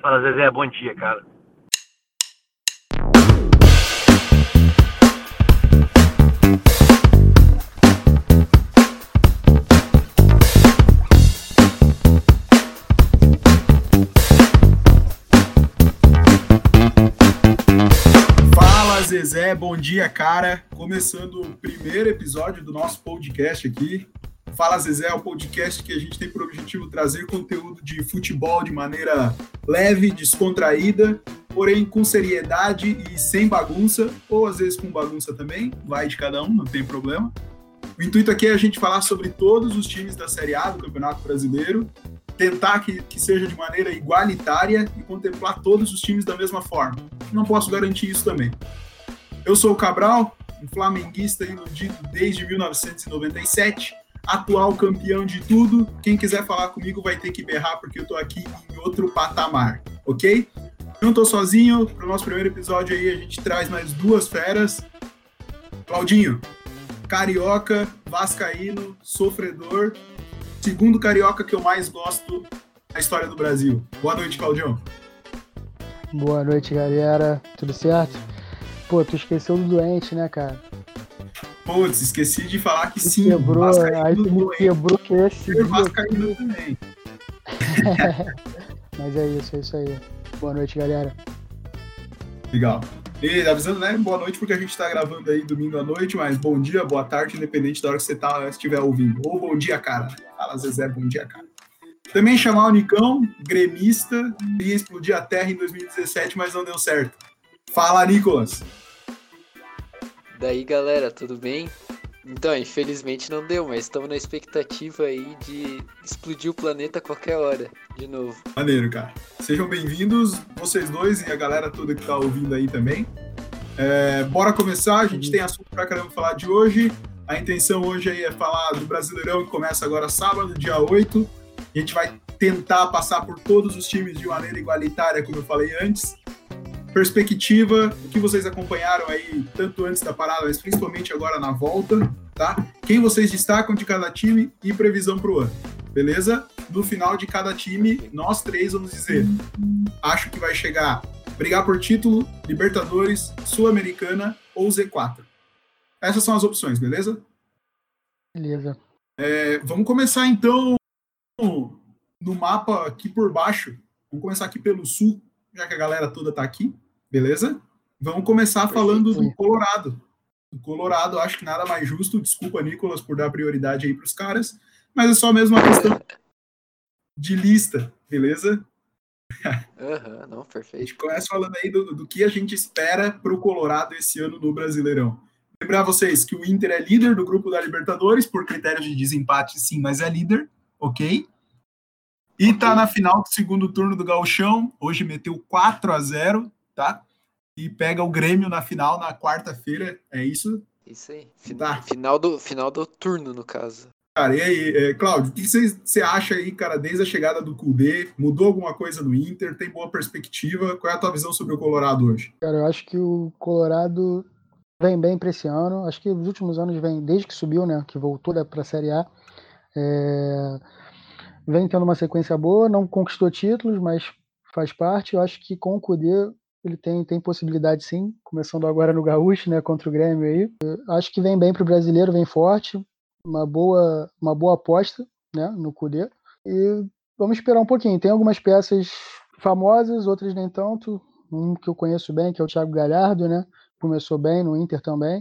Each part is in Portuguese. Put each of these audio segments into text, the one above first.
Fala, Zezé, bom dia, cara. Zezé, bom dia, cara. Começando o primeiro episódio do nosso podcast aqui. Fala Zezé é o podcast que a gente tem por objetivo trazer conteúdo de futebol de maneira leve, descontraída, porém com seriedade e sem bagunça, ou às vezes com bagunça também, vai de cada um, não tem problema. O intuito aqui é a gente falar sobre todos os times da Série A do Campeonato Brasileiro, tentar que, que seja de maneira igualitária e contemplar todos os times da mesma forma. Não posso garantir isso também. Eu sou o Cabral, um flamenguista iludido desde 1997 atual campeão de tudo. Quem quiser falar comigo vai ter que berrar porque eu tô aqui em outro patamar, ok? Não tô sozinho, para o nosso primeiro episódio aí a gente traz mais duas feras. Claudinho, carioca, vascaíno, sofredor, segundo carioca que eu mais gosto na história do Brasil. Boa noite, Claudião. Boa noite, galera. Tudo certo? Pô, tu esqueceu do doente, né, cara? Putz, esqueci de falar que Me sim. Quebrou, Vascaíno aí tu me quebrou que esse vascaíno aqui. também. Mas é isso, é isso aí. Boa noite, galera. Legal. E avisando, né? Boa noite, porque a gente tá gravando aí domingo à noite, mas bom dia, boa tarde, independente da hora que você tá, estiver ouvindo. Ou bom dia, cara. Fala, Zezé, bom dia, cara. Também chamar o Nicão, gremista, ia explodir a terra em 2017, mas não deu certo. Fala, Nicolas. Daí galera, tudo bem? Então, infelizmente não deu, mas estamos na expectativa aí de explodir o planeta a qualquer hora, de novo. Maneiro, cara. Sejam bem-vindos, vocês dois e a galera toda que tá ouvindo aí também. É, bora começar, a gente tem assunto pra caramba falar de hoje. A intenção hoje aí é falar do Brasileirão que começa agora sábado, dia 8. A gente vai tentar passar por todos os times de maneira igualitária, como eu falei antes. Perspectiva, o que vocês acompanharam aí, tanto antes da parada, mas principalmente agora na volta, tá? Quem vocês destacam de cada time e previsão pro ano, beleza? No final de cada time, nós três vamos dizer, acho que vai chegar brigar por título, Libertadores, Sul-Americana ou Z4. Essas são as opções, beleza? Beleza. É, vamos começar então no mapa aqui por baixo. Vamos começar aqui pelo sul, já que a galera toda tá aqui, beleza? Vamos começar falando do Colorado. Do Colorado, acho que nada mais justo. Desculpa, Nicolas, por dar prioridade aí pros caras, mas é só mesmo uma questão de lista, beleza? Aham, não, A perfeito. gente começa falando aí do, do que a gente espera pro Colorado esse ano no Brasileirão. Lembrar vocês que o Inter é líder do grupo da Libertadores, por critérios de desempate, sim, mas é líder, ok? E tá na final do segundo turno do Gauchão, hoje meteu 4 a 0 tá? E pega o Grêmio na final na quarta-feira, é isso? Isso aí. Fin- Tá. Final, do, final do turno, no caso. Cara, e aí, é, Cláudio, o que você você acha aí, cara, desde a chegada do Kudê? Mudou alguma coisa no Inter? Tem boa perspectiva? Qual é a tua visão sobre o Colorado hoje? Cara, eu acho que o Colorado vem bem para esse ano. Acho que os últimos anos vem, desde que subiu, né? Que voltou para a Série A. é, vem tendo uma sequência boa, não conquistou títulos, mas faz parte. Eu acho que com o Kudê ele tem, tem possibilidade sim, começando agora no Gaúcho, né? Contra o Grêmio aí. Eu acho que vem bem para o brasileiro, vem forte. Uma boa, uma boa aposta, né? No Kudê. E vamos esperar um pouquinho. Tem algumas peças famosas, outras nem tanto. Um que eu conheço bem, que é o Thiago Galhardo, né? Começou bem no Inter também.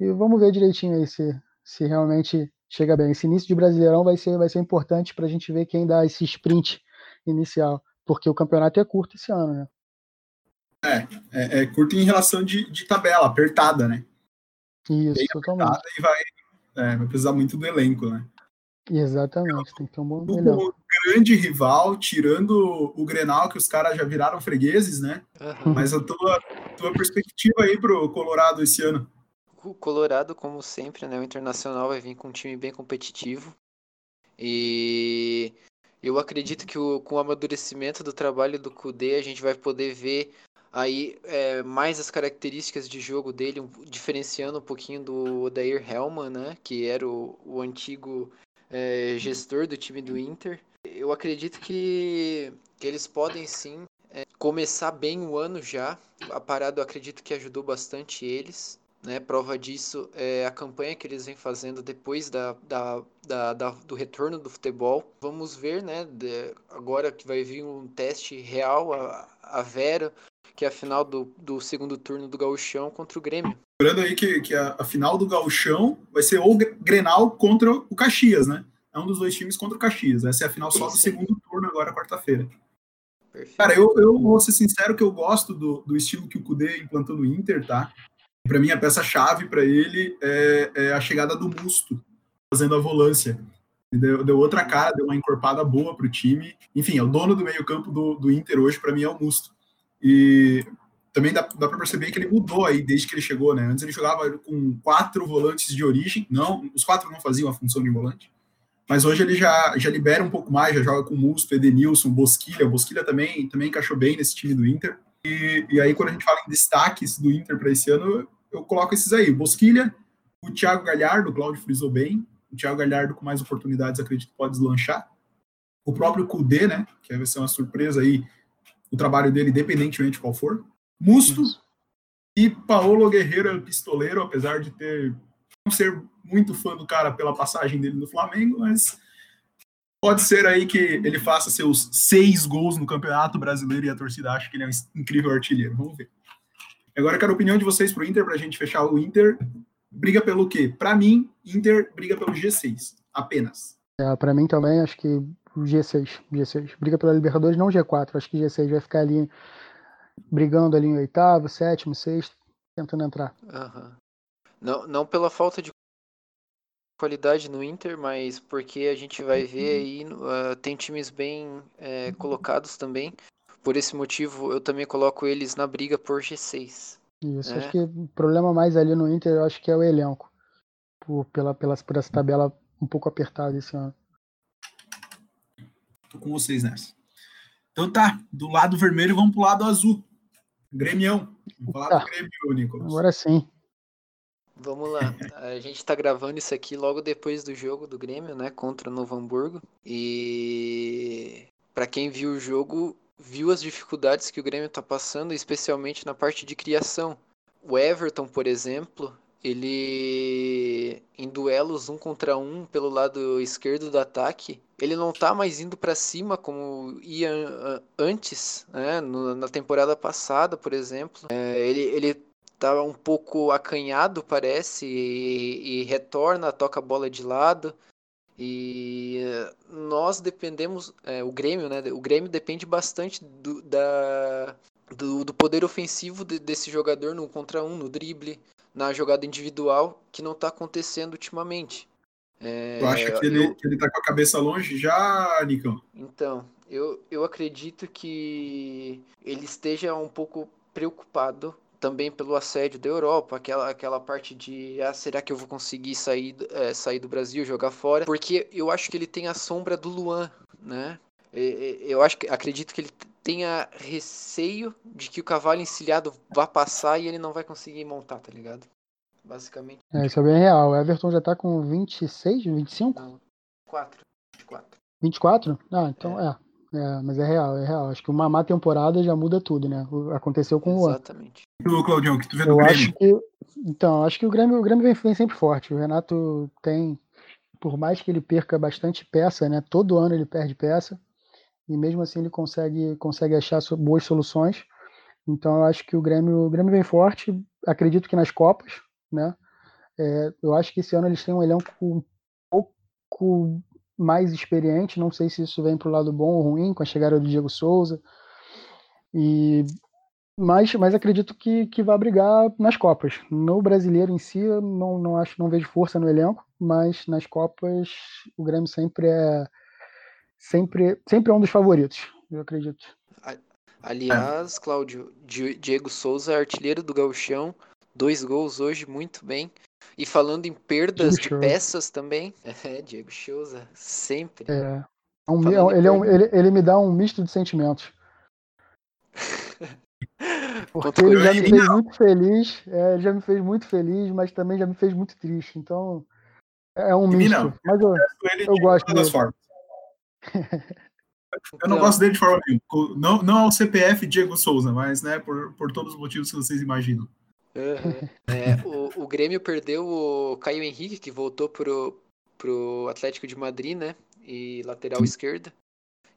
E vamos ver direitinho aí se, se realmente chega bem. Esse início de Brasileirão vai ser, vai ser importante para a gente ver quem dá esse sprint inicial, porque o campeonato é curto esse ano, né? É, é curto em relação de, de tabela, apertada, né? Isso, Bem totalmente. Apertada e vai, é, vai precisar muito do elenco, né? Exatamente, tem que ter um bom melhor. O grande rival, tirando o Grenal, que os caras já viraram fregueses, né? Aham. Mas a tua, tua perspectiva aí pro Colorado esse ano? O Colorado, como sempre, né? O Internacional vai vir com um time bem competitivo. E eu acredito que o- com o amadurecimento do trabalho do Kudê, a gente vai poder ver aí é, mais as características de jogo dele, um- diferenciando um pouquinho do Odair Hellman, né? Que era o, o antigo é, gestor do time do Inter. Eu acredito que, que eles podem sim é, começar bem o ano já. A parada eu acredito que ajudou bastante eles. Né? Prova disso é a campanha que eles vêm fazendo depois da, da, da, da do retorno do futebol. Vamos ver, né? De, agora que vai vir um teste real, a, a Vera, que é a final do, do segundo turno do Gauchão contra o Grêmio. Lembrando aí que, que a, a, final do Gauchão vai ser o Grenal contra o Caxias, né? É um dos dois times contra o Caxias. Essa é a final só do segundo turno agora, quarta-feira. Cara, eu, eu vou ser sincero que eu gosto do, do estilo que o Kudê implantou no Inter, tá? Para mim, a peça-chave para ele é, é, a chegada do Musto, fazendo a volância. Deu, deu, outra cara, deu uma encorpada boa para o time. Enfim, é o dono do meio-campo do, do Inter hoje, para mim, é o Musto. E também dá, dá para perceber que ele mudou aí desde que ele chegou, né? Antes ele jogava com quatro volantes de origem, não, os quatro não faziam a função de volante, mas hoje ele já, já libera um pouco mais, já joga com Musto, Edenilson, Bosquilha. Bosquilha também, também encaixou bem nesse time do Inter. E, e aí, quando a gente fala em destaques do Inter para esse ano, eu coloco esses aí: Bosquilha, o Thiago Galhardo, o Claudio frisou bem. O Thiago Galhardo, com mais oportunidades, acredito que pode deslanchar. O próprio Kudê, né? Que vai ser uma surpresa aí, o trabalho dele, independentemente de qual for. Musto Isso. e Paulo Guerreiro Pistoleiro, apesar de ter não ser muito fã do cara pela passagem dele no Flamengo, mas pode ser aí que ele faça seus seis gols no Campeonato Brasileiro e a torcida acha que ele é um incrível artilheiro. Vamos ver. Agora eu quero a opinião de vocês pro Inter, pra gente fechar o Inter. Briga pelo quê? Para mim, Inter briga pelo G6, apenas. É, para mim também, acho que o G6, G6. Briga pela Libertadores, não G4. Acho que G6 vai ficar ali brigando ali em oitavo, sétimo, sexto, tentando entrar. Uhum. Não, não pela falta de qualidade no Inter, mas porque a gente vai ver aí, uh, tem times bem é, colocados também. Por esse motivo, eu também coloco eles na briga por G6. Isso, né? acho que o problema mais ali no Inter, eu acho que é o elenco. Por, pela, pela, por essa tabela um pouco apertada esse ano. Tô com vocês nessa. Então tá, do lado vermelho vamos pro lado azul. Grêmio. Vamos falar tá. do Grêmio, Nicolas. Agora sim. Vamos lá. A gente tá gravando isso aqui logo depois do jogo do Grêmio, né? Contra o Novo Hamburgo. E para quem viu o jogo, viu as dificuldades que o Grêmio tá passando, especialmente na parte de criação. O Everton, por exemplo, ele em duelos um contra um pelo lado esquerdo do ataque, ele não tá mais indo para cima como ia antes, né? na temporada passada, por exemplo. É, ele, ele tá um pouco acanhado, parece, e, e retorna, toca a bola de lado. E nós dependemos, é, o Grêmio, né? O Grêmio depende bastante do, da, do, do poder ofensivo de, desse jogador no contra um, no drible, na jogada individual, que não está acontecendo ultimamente. É, tu acha que ele, eu, que ele tá com a cabeça longe já, Nicão? Então, eu, eu acredito que ele esteja um pouco preocupado também pelo assédio da Europa, aquela, aquela parte de ah, será que eu vou conseguir sair, é, sair do Brasil, jogar fora? Porque eu acho que ele tem a sombra do Luan, né? Eu acho que acredito que ele tenha receio de que o cavalo encilhado vá passar e ele não vai conseguir montar, tá ligado? Basicamente. É, isso é bem real. O Everton já tá com 26, 25? Não, 4. 24. 24? Ah, então é. é. É, mas é real, é real. Acho que uma má temporada já muda tudo, né? Aconteceu com o Exatamente. E o Claudião, que tu vê do Eu Grêmio? Acho que, então, acho que o Grêmio, o Grêmio vem, vem sempre forte. O Renato tem, por mais que ele perca bastante peça, né? Todo ano ele perde peça. E mesmo assim ele consegue, consegue achar boas soluções. Então eu acho que o Grêmio, o Grêmio vem forte. Acredito que nas Copas, né? É, eu acho que esse ano eles têm um elenco um pouco mais experiente. Não sei se isso vem para o lado bom ou ruim com a chegada do Diego Souza. E mas, mas acredito que, que vai brigar nas Copas. No brasileiro em si, não, não acho, não vejo força no elenco, mas nas Copas o Grêmio sempre é sempre, sempre é um dos favoritos, eu acredito. Aliás, Cláudio, Diego Souza, artilheiro do Gauchão, dois gols hoje, muito bem. E falando em perdas Diego de peças também, é, Diego Souza, sempre. É. é um, ele, é um, ele, ele me dá um misto de sentimentos. Porque ele já me fez muito feliz, é, ele já me fez muito feliz, mas também já me fez muito triste. Então, é um misto. Mas eu, eu gosto das formas. Eu não gosto dele de forma nenhuma. Não, não ao CPF Diego Souza, mas né, por, por todos os motivos que vocês imaginam. Uhum. É, o, o Grêmio perdeu o Caio Henrique, que voltou pro, pro Atlético de Madrid, né? E lateral esquerda.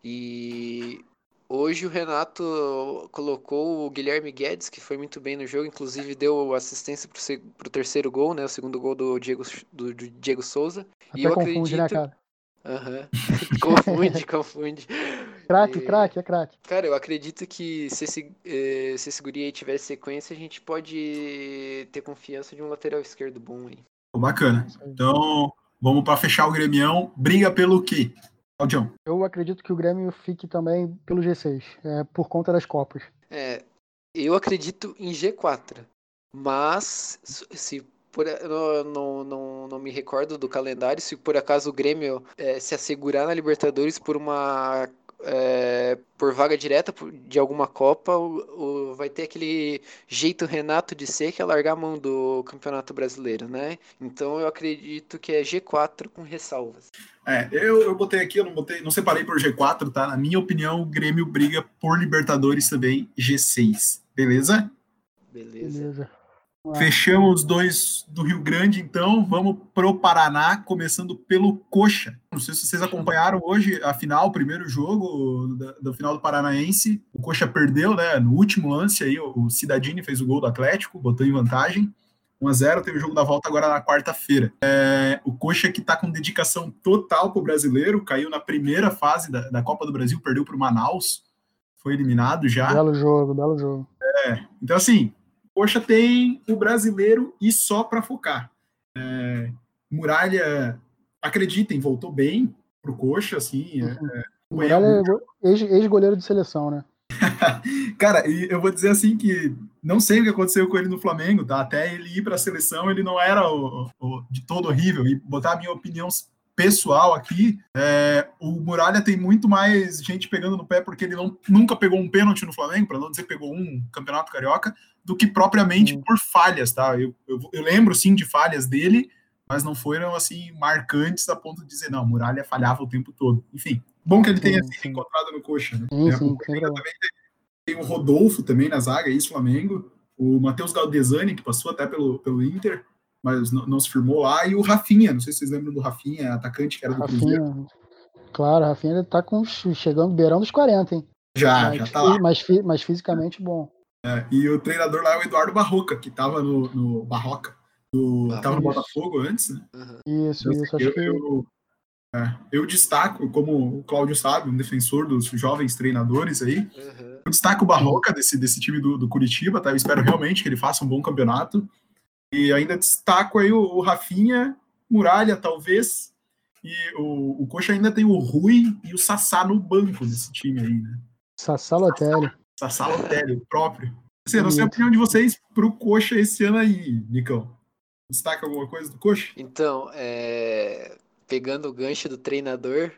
E hoje o Renato colocou o Guilherme Guedes, que foi muito bem no jogo, inclusive deu assistência pro, pro terceiro gol, né? O segundo gol do Diego, do, do Diego Souza. Até e eu confunde, né, acredito. Né, cara? Uhum. confunde, confunde. Craque, craque, é craque. Cara, eu acredito que se esse, eh, se esse guri aí tiver sequência, a gente pode ter confiança de um lateral esquerdo bom aí. Bacana. Então, vamos para fechar o Grêmio. Briga pelo quê? Claudião. Eu acredito que o Grêmio fique também pelo G6, é, por conta das Copas. É, eu acredito em G4. Mas, se por, não, não, não, não, me recordo do calendário, se por acaso o Grêmio é, se assegurar na Libertadores por uma. É, por vaga direta de alguma Copa, o, o, vai ter aquele jeito Renato de ser que é largar a mão do Campeonato Brasileiro, né? Então eu acredito que é G4 com ressalvas. É, eu, eu botei aqui, eu não botei, não separei por G4, tá? Na minha opinião, o Grêmio briga por Libertadores também, G6. Beleza? Beleza. Beleza. Fechamos dois do Rio Grande, então vamos para o Paraná, começando pelo Coxa. Não sei se vocês acompanharam hoje a final, o primeiro jogo da, do final do Paranaense. O Coxa perdeu, né? No último lance aí, o Cidadini fez o gol do Atlético, botou em vantagem. 1 a 0 teve o jogo da volta agora na quarta-feira. É, o Coxa que está com dedicação total para o brasileiro, caiu na primeira fase da, da Copa do Brasil, perdeu para o Manaus, foi eliminado já. Belo jogo, belo jogo. É, então assim, Coxa tem o brasileiro e só para focar. É, Muralha, acreditem, voltou bem pro Coxa, assim. É, uhum. é, Muralha é ex-goleiro de seleção, né? Cara, eu vou dizer assim que não sei o que aconteceu com ele no Flamengo, tá? Até ele ir para a seleção, ele não era o, o, de todo horrível. E botar a minha opinião pessoal aqui, é, o Muralha tem muito mais gente pegando no pé porque ele não, nunca pegou um pênalti no Flamengo, para não dizer pegou um campeonato carioca, do que propriamente hum. por falhas, tá? Eu, eu, eu, lembro sim de falhas dele, mas não foram assim marcantes a ponto de dizer, não, Muralha falhava o tempo todo. Enfim, bom que ele tenha sim, se encontrado no coxa, né? Sim, é, sim, tem, tem, o Rodolfo também na zaga, isso, Flamengo, o Matheus Galdesani, que passou até pelo, pelo Inter, mas não, não, se firmou lá, e o Rafinha, não sei se vocês lembram do Rafinha, atacante que era do Rafinha, Cruzeiro. Claro, Rafinha tá com, chegando beirão dos 40, hein? Já, mas, já tá lá. Mas, mas fisicamente bom. É, e o treinador lá é o Eduardo Barroca, que estava no, no Barroca, do, ah, tava no Botafogo antes, né? Uhum. Isso, então, isso, acho eu, que... Eu, é, eu destaco, como o Cláudio sabe, um defensor dos jovens treinadores aí, uhum. eu destaco o Barroca desse, desse time do, do Curitiba, tá? Eu espero realmente que ele faça um bom campeonato. E ainda destaco aí o, o Rafinha, Muralha, talvez, e o, o Coxa ainda tem o Rui e o Sassá no banco desse time aí, né? Sassá Lotelli. Sassá Lotelli, o próprio. Assim, não sei a opinião de vocês pro Coxa esse ano aí, Nicão. Destaca alguma coisa do Coxa? Então, é... pegando o gancho do treinador,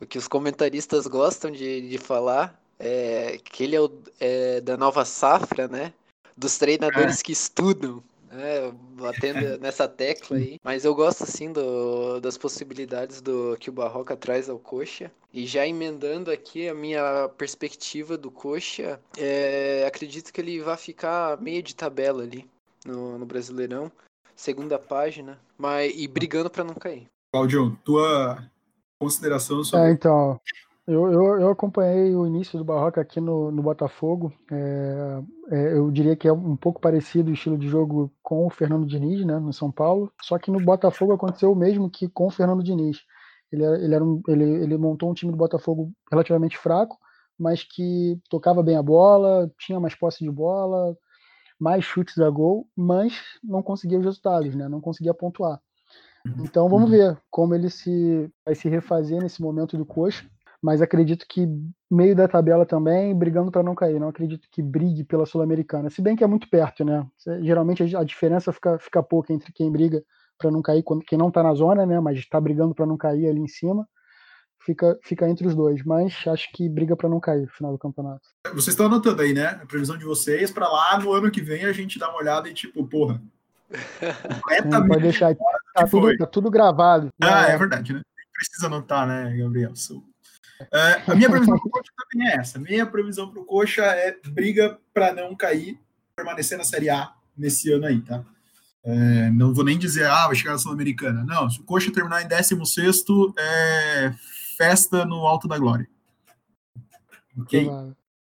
o que os comentaristas gostam de, de falar é que ele é, o, é da nova safra, né? Dos treinadores é. que estudam é, batendo nessa tecla aí. Mas eu gosto, assim, do, das possibilidades do que o Barroca traz ao Coxa. E já emendando aqui a minha perspectiva do Coxa, é, acredito que ele vai ficar meio de tabela ali no, no Brasileirão. Segunda página, mas e brigando para não cair. Claudio, tua consideração sobre. É, então, eu, eu, eu, acompanhei o início do Barroca aqui no, no Botafogo. É, é, eu diria que é um pouco parecido o estilo de jogo com o Fernando Diniz, né, no São Paulo. Só que no Botafogo aconteceu o mesmo que com o Fernando Diniz. Ele, ele, era um, ele, ele montou um time do Botafogo relativamente fraco, mas que tocava bem a bola, tinha mais posse de bola, mais chutes a gol, mas não conseguia os resultados, né, não conseguia pontuar. Então vamos ver como ele se vai se refazer nesse momento do coxa mas acredito que meio da tabela também, brigando para não cair. Não acredito que brigue pela Sul-Americana, se bem que é muito perto, né? Geralmente a diferença fica, fica pouca entre quem briga para não cair, quem não está na zona, né? Mas está brigando para não cair ali em cima, fica, fica entre os dois. Mas acho que briga para não cair no final do campeonato. Vocês estão anotando aí, né? A previsão de vocês para lá no ano que vem a gente dá uma olhada e tipo, porra. Completamente. Pode deixar. Tá tudo, tá tudo, gravado. Ah, é verdade, né? Precisa anotar, né, Gabriel? É, a minha previsão para o Coxa também é essa. Minha previsão para o Coxa é briga para não cair, permanecer na Série A nesse ano aí, tá? É, não vou nem dizer, ah, vai chegar na Sul-Americana. Não, se o Coxa terminar em 16, é festa no Alto da Glória. Ok?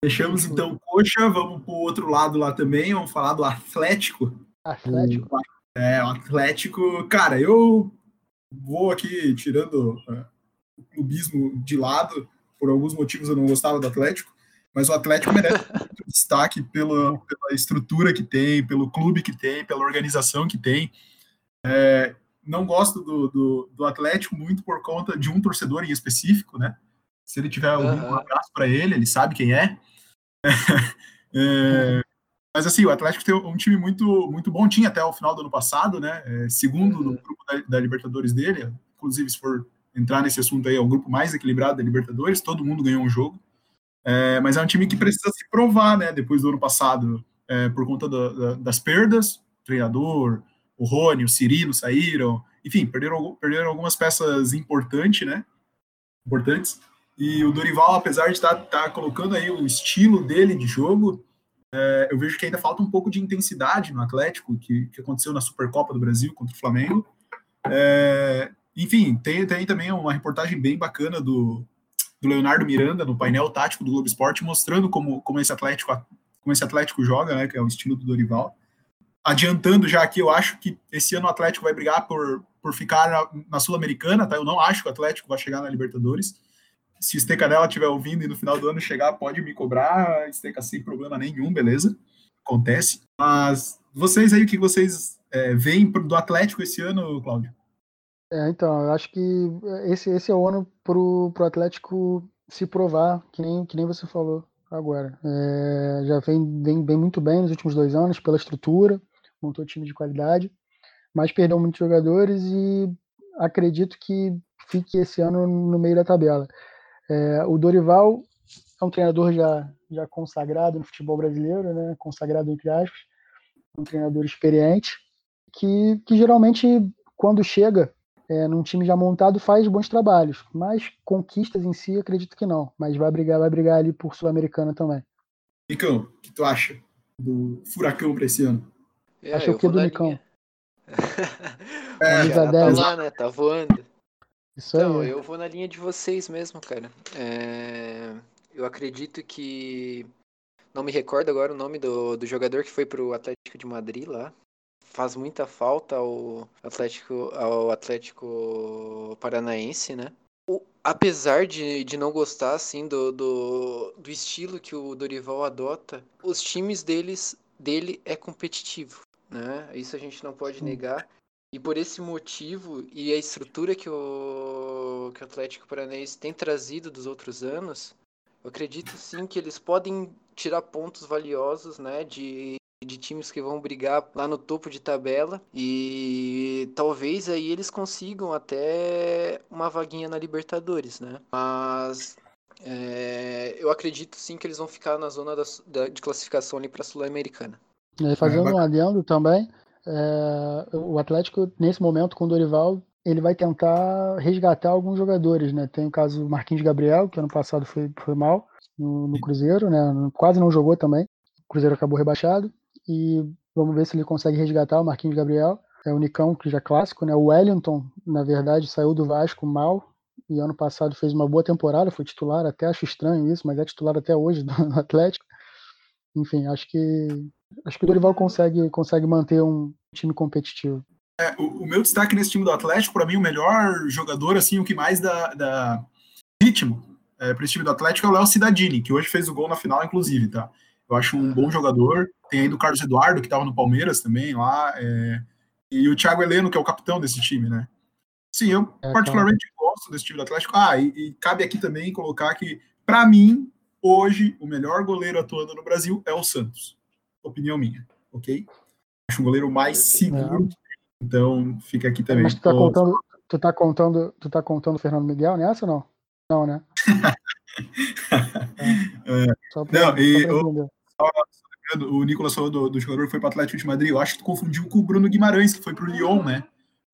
Fechamos então Coxa, vamos para o outro lado lá também, vamos falar do Atlético. Atlético? É, o Atlético, cara, eu vou aqui tirando uh, o clubismo de lado, por alguns motivos eu não gostava do Atlético, mas o Atlético merece muito destaque pela, pela estrutura que tem, pelo clube que tem, pela organização que tem. É, não gosto do, do, do, Atlético muito por conta de um torcedor em específico, né? Se ele tiver uhum. um abraço para ele, ele sabe quem é. é mas assim, o Atlético tem um time muito, muito bom, tinha até o final do ano passado, né? É, segundo uhum. no grupo da, da, Libertadores dele, inclusive se for entrar nesse assunto aí, é o grupo mais equilibrado da Libertadores, todo mundo ganhou um jogo. É, mas é um time que precisa se provar, né? Depois do ano passado, é, por conta do, da, das perdas, o treinador, o Rony, o Cirilo saíram, enfim, perderam, perderam algumas peças importantes, né? Importantes. E o Dorival, apesar de estar tá, tá colocando aí o estilo dele de jogo, é, eu vejo que ainda falta um pouco de intensidade no Atlético, que, que aconteceu na Supercopa do Brasil contra o Flamengo. É, enfim, tem, tem também uma reportagem bem bacana do, do Leonardo Miranda no painel tático do Globo Esporte, mostrando como, como, esse Atlético, como esse Atlético joga, né, que é o estilo do Dorival. Adiantando já aqui, eu acho que esse ano o Atlético vai brigar por, por ficar na, na Sul-Americana, tá? Eu não acho que o Atlético vai chegar na Libertadores. Se o Estecanela estiver ouvindo e no final do ano chegar, pode me cobrar, Esteca sem problema nenhum, beleza? Acontece. Mas vocês aí, o que vocês é, veem do Atlético esse ano, Cláudio? É, então, eu acho que esse, esse é o ano pro, pro Atlético se provar, que nem, que nem você falou agora. É, já vem, vem, vem muito bem nos últimos dois anos pela estrutura, montou time de qualidade, mas perdeu muitos jogadores e acredito que fique esse ano no meio da tabela. É, o Dorival é um treinador já, já consagrado no futebol brasileiro, né? consagrado entre aspas, um treinador experiente, que, que geralmente, quando chega é, num time já montado, faz bons trabalhos, mas conquistas em si, acredito que não. Mas vai brigar, vai brigar ali por Sul-Americana também. Nicão, o que tu acha do Furacão para esse ano? É, acha o que do Nicão? é, tá lá, né? Tá voando. Isso então, aí. eu vou na linha de vocês mesmo, cara. É... Eu acredito que. Não me recordo agora o nome do, do jogador que foi pro Atlético de Madrid lá. Faz muita falta ao Atlético, ao Atlético Paranaense, né? O, apesar de, de não gostar assim do, do, do estilo que o Dorival adota, os times deles dele é competitivo, né? Isso a gente não pode negar. E por esse motivo e a estrutura que o, que o Atlético Paranaense tem trazido dos outros anos, eu acredito sim que eles podem tirar pontos valiosos, né, de, de times que vão brigar lá no topo de tabela e talvez aí eles consigam até uma vaguinha na Libertadores, né? Mas é, eu acredito sim que eles vão ficar na zona da, da, de classificação ali para a Sul-Americana. Fazendo um adendo também, é, o Atlético, nesse momento, com o Dorival, ele vai tentar resgatar alguns jogadores, né? Tem o caso do Marquinhos Gabriel, que ano passado foi, foi mal no, no Cruzeiro, né? Quase não jogou também. O Cruzeiro acabou rebaixado. E vamos ver se ele consegue resgatar o Marquinhos Gabriel. É o Nicão, que já é clássico, né? O Wellington, na verdade, saiu do Vasco mal e ano passado fez uma boa temporada, foi titular, até acho estranho isso, mas é titular até hoje do Atlético. Enfim, acho que acho que o Dorival consegue, consegue manter um time competitivo. É, o, o, meu destaque nesse time do Atlético, para mim, o melhor jogador, assim, o que mais dá, dá ritmo é, para esse time do Atlético é o Léo Cidadini, que hoje fez o gol na final, inclusive, tá? Eu acho um bom jogador. Tem ainda o Carlos Eduardo, que estava no Palmeiras também lá, é, e o Thiago Heleno, que é o capitão desse time, né? Sim, eu é, particularmente claro. gosto desse time do Atlético. Ah, e, e cabe aqui também colocar que, para mim, hoje, o melhor goleiro atuando no Brasil é o Santos. Opinião minha, ok? Acho um goleiro mais seguro. Então, fica aqui também. Mas tu tá, contando, tu tá contando, tu tá contando o Fernando Miguel nessa ou não? Não, né? é. Pra, não, e o, o Nicolas falou do, do, jogador que foi para o Atlético de Madrid. Eu acho que tu confundiu com o Bruno Guimarães, que foi para o Lyon, né?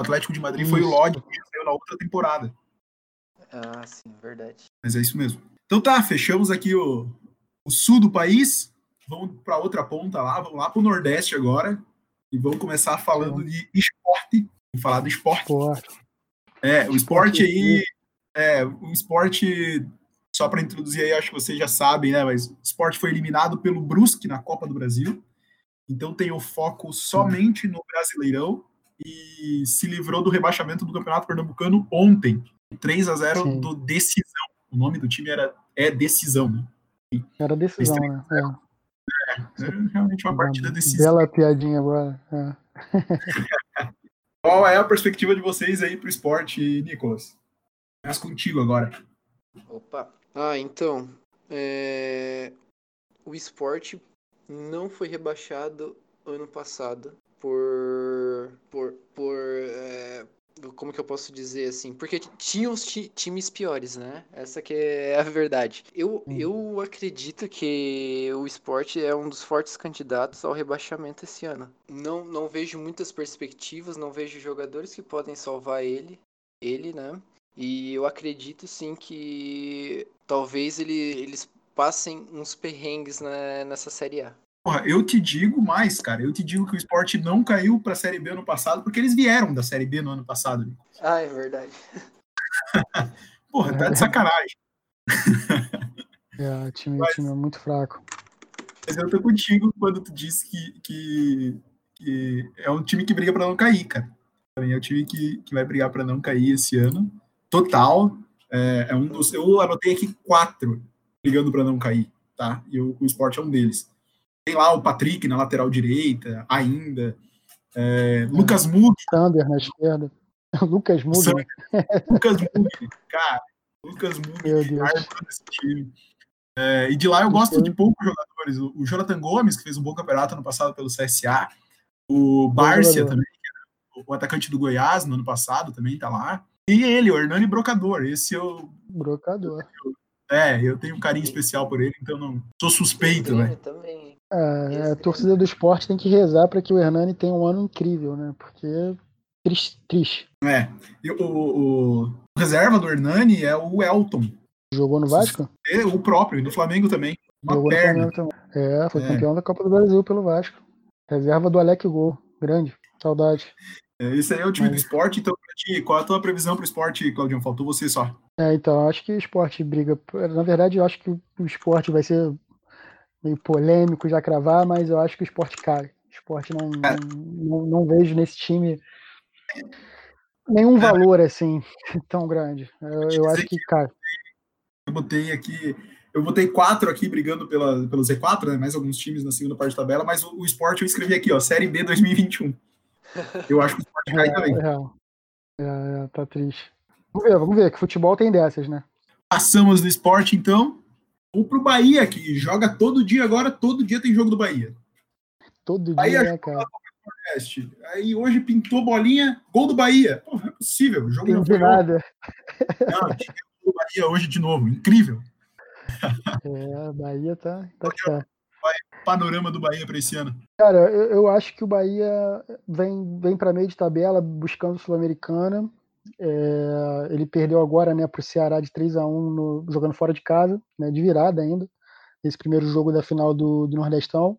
O Atlético de Madrid Isso. foi o Lodge, que saiu na outra temporada. Ah, sim, verdade. Mas é isso mesmo. Então tá, fechamos aqui o, o sul do país. Vamos para outra ponta lá, vamos lá para o Nordeste agora. E vamos começar falando de esporte. Vamos falar do esporte. Esporte. É, o esporte aí. É, o esporte. Só para introduzir aí, acho que vocês já sabem, né? Mas o esporte foi eliminado pelo Brusque na Copa do Brasil. Então tem o foco somente no Brasileirão e se livrou do rebaixamento do Campeonato Pernambucano ontem. 3 a 0 Sim. do Decisão. O nome do time era é Decisão, né? Era decisão, né? É. É realmente uma partida decisiva. Bela piadinha agora. É. Qual é a perspectiva de vocês aí pro esporte, Nicolas? Começa contigo agora. Opa. Ah, então. é, O esporte não foi rebaixado ano passado por. por. por. é, Como que eu posso dizer assim? Porque tinha os ti- times piores, né? Essa que é a verdade. Eu, Hum. eu acredito que o esporte é um dos fortes candidatos ao rebaixamento esse ano. Não, não vejo muitas perspectivas, não vejo jogadores que podem salvar ele, ele, né? E eu acredito sim que talvez ele, eles passem uns perrengues na- nessa Série A. Porra, eu te digo mais, cara. Eu te digo que o esporte não caiu pra Série B ano passado porque eles vieram da Série B no ano passado. Nicolas. Ah, é verdade. Porra, tá de sacanagem. É, o time, Mas- time é muito fraco. Mas eu tô contigo quando tu disse que, que, que é um time que briga pra não cair, cara. Também é um time que, que vai brigar pra não cair esse ano. Total. É, é um dos. Eu anotei aqui quatro brigando pra não cair, tá? E o, o esporte é um deles. Tem lá o Patrick na lateral direita, ainda. É, Lucas Mugni, Sander na esquerda. Lucas. Sander. Lucas Mugni, cara. Lucas desse time. É, e de lá eu gosto de poucos jogadores. O, Jonathan Gomes, que fez um bom campeonato ano passado pelo CSA. O Bárcia também, que era o, o atacante do Goiás no ano passado, também tá lá. E ele, o Hernani Brocador. Esse eu. Brocador. É, eu tenho um carinho especial por ele, então não sou suspeito, né? também. É, Esse a torcida do esporte tem que rezar para que o Hernani tenha um ano incrível, né? Porque triste. triste. É. E o, o- o reserva do Hernani é o Elton. Jogou no Vasco? É, o próprio, e do Flamengo também. Uma Jogou perna. no Flamengo também. É, foi É. campeão da Copa do Brasil pelo Vasco. Reserva do Alec Gol. Grande. Saudade. É, Esse aí é o time do Mas- esporte. Então, qual é a tua previsão pro esporte, Claudião? Faltou você só. É, então, acho que o esporte briga. Na verdade, eu acho que o esporte vai ser meio polêmico já cravar, mas eu acho que o esporte cai. O esporte não, É. não, não, vejo nesse time nenhum valor assim tão grande. Eu, eu acho que cai. Eu botei aqui. Eu botei quatro aqui brigando pela, pelo Z4, né? Mais alguns times na segunda parte da tabela, mas o, o esporte eu escrevi aqui, ó, Série B 2021. Eu acho que o esporte cai É, também. é. É, é, tá triste. Vamos ver, vamos ver, que futebol tem dessas, né? Passamos do esporte, então. Vamos pro Bahia, que joga todo dia agora, todo dia tem jogo do Bahia. Todo Aí dia, né, cara? Aí hoje pintou bolinha, gol do Bahia. Pô, não é possível. O jogo Não foi nada. Não, gol do Bahia hoje de novo. Incrível. É, a Bahia tá, tá Panorama do Bahia para esse ano. Cara, eu, eu acho que o Bahia vem, vem para meio de tabela buscando Sul-Americana. É, ele perdeu agora né, para o Ceará de 3 a 1 no- jogando fora de casa, né, de virada ainda, nesse primeiro jogo da final do, do Nordestão.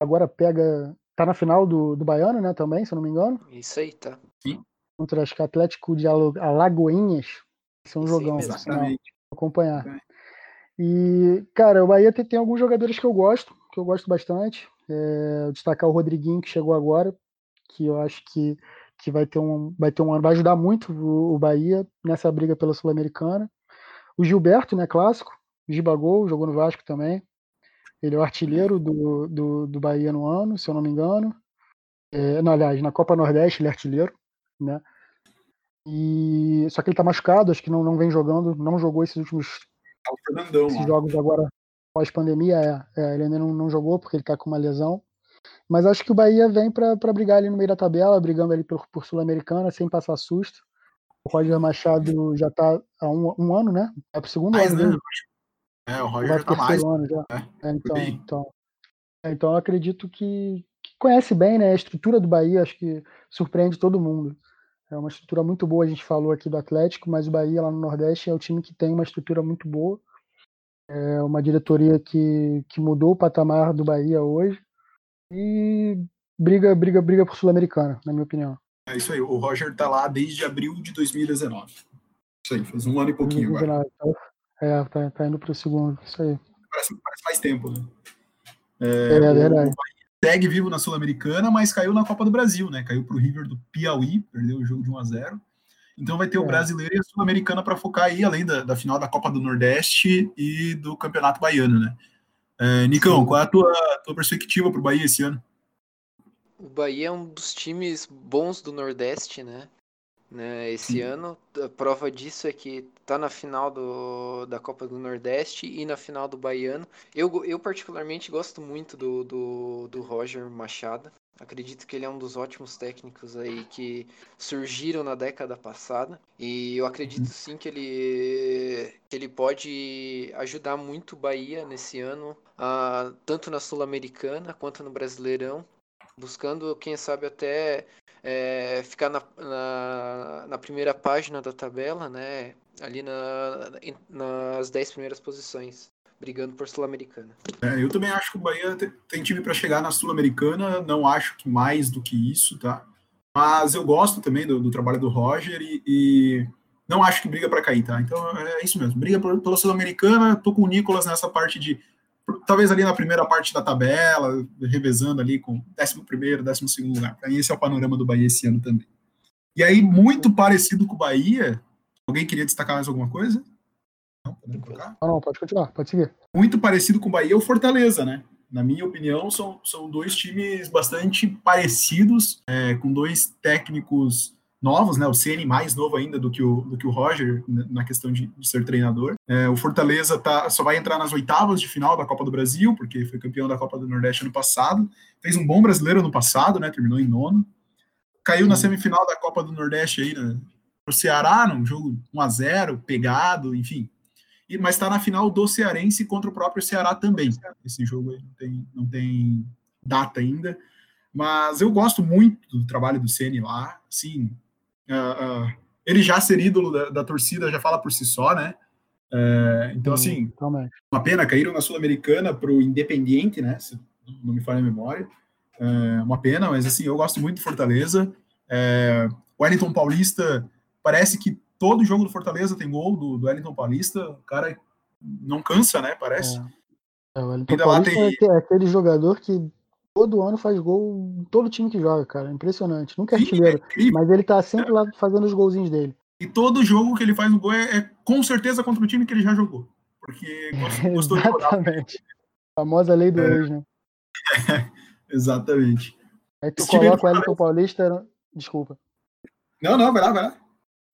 Agora pega. Tá na final do, do Baiano, né, também, se eu não me engano. Isso aí, tá. Contra acho que Atlético de Alagoinhas. Esse é um Isso jogão, sinal. Exatamente. Vou acompanhar. É. E, cara, o Bahia tem, tem alguns jogadores que eu gosto, que eu gosto bastante. É, destacar o Rodriguinho, que chegou agora, que eu acho que, que vai ter um vai ter um ano, vai ajudar muito o, o Bahia nessa briga pela Sul-Americana. O Gilberto, né, clássico, Gibagol, jogou no Vasco também. Ele é o artilheiro do, do, do Bahia no ano, se eu não me engano. É, não, aliás, na Copa Nordeste ele é artilheiro, né? E só que ele tá machucado, acho que não, não vem jogando, não jogou esses últimos O Fernandão esses lá. jogos agora pós-pandemia, é, é, ele ainda não, não jogou porque ele tá com uma lesão. Mas acho que o Bahia vem para brigar ali no meio da tabela, brigando ali por, por Sul-Americana, sem passar susto. O Roger Machado já tá há um, um ano, né? É pro segundo Mais, ano né? dele. É, o Roger já tá mais. ano já. É, É, então, então, é, então eu acredito que, que conhece bem né, a estrutura do Bahia, acho que surpreende todo mundo. É uma estrutura muito boa, a gente falou aqui do Atlético, mas o Bahia lá no Nordeste é o time que tem uma estrutura muito boa. É uma diretoria que, que mudou o patamar do Bahia hoje e briga, briga, briga por Sul-Americana, na minha opinião. É isso aí, o Roger tá lá desde abril de 2019. Isso aí, faz um ano e pouquinho 2019, agora. É, tá, tá indo pro segundo, isso aí. Parece, parece mais tempo, né? É, é, é verdade. O segue vivo na Sul-Americana, mas caiu na Copa do Brasil, né? Caiu pro River do Piauí, perdeu o jogo de 1 a 0 então vai ter é. o brasileiro e a Sul-Americana para focar aí, além da, da, final da Copa do Nordeste e do Campeonato Baiano, né? É, Nicão, Sim. qual é a tua, tua perspectiva para o Bahia esse ano? O Bahia é um dos times bons do Nordeste, né? né? Esse Sim. ano, a prova disso é que tá na final do, da Copa do Nordeste e na final do Baiano. Eu, eu particularmente gosto muito do, do, do Roger Machado. Acredito que ele é um dos ótimos técnicos aí que surgiram na década passada e eu acredito uhum. sim que ele, que ele pode ajudar muito o Bahia nesse ano, tanto na Sul-Americana quanto no Brasileirão, buscando, quem sabe, até é, ficar na, na, na, primeira página da tabela, né? Ali na, nas 10 primeiras posições brigando por Sul-Americana. É, eu também acho que o Bahia tem time para chegar na Sul-Americana, não acho que mais do que isso, tá? Mas eu gosto também do, do trabalho do Roger e, e, não acho que briga para cair, tá? Então é isso mesmo, briga por, pela Sul-Americana, tô com o Nicolas nessa parte de talvez ali na primeira parte da tabela, revezando ali com 11 primeiro, 12 segundo lugar. Aí esse é o panorama do Bahia esse ano também. E aí, muito parecido com o Bahia, alguém queria destacar mais alguma coisa? Não, Não, não, pode continuar, pode seguir. Muito parecido com o Bahia é o Fortaleza, né? Na minha opinião, são, são dois times bastante parecidos, é, com dois técnicos novos, né? O Ceni mais novo ainda do que o, do que o Roger na questão de, de ser treinador. É, o Fortaleza tá, só vai entrar nas oitavas de final da Copa do Brasil, porque foi campeão da Copa do Nordeste ano passado. Fez um bom brasileiro ano passado, né? Terminou em nono. Caiu na semifinal da Copa do Nordeste aí, né? O Ceará, num jogo 1 a 0 pegado, enfim e, mas está na final do Cearense contra o próprio Ceará também. Esse jogo aí não tem, não tem data ainda, mas eu gosto muito do trabalho do Ceni lá. Sim, uh, uh, ele já ser ídolo da, da, torcida já fala por si só, né? Uh, então, hum, assim, uma pena, caíram na Sul-Americana para o Independiente, né? Se não me falha a memória. É, uma pena, mas assim, eu gosto muito do Fortaleza. É, o Wellington Paulista parece que todo jogo do Fortaleza tem gol do, do Wellington Paulista. O cara não cansa, né? Parece. É. É, o Wellington Ainda Paulista tem... é aquele jogador que todo ano faz gol em todo time que joga, cara. Impressionante. Nunca é artilheiro, é mas ele tá sempre lá fazendo os golzinhos dele. E todo jogo que ele faz um gol é, é com certeza contra o time que ele já jogou. Porque gostou, Exatamente. A famosa lei do é. ex, né? exatamente. Aí tu Esse coloca o Wellington Paulista. Desculpa. Não, não, vai lá, vai lá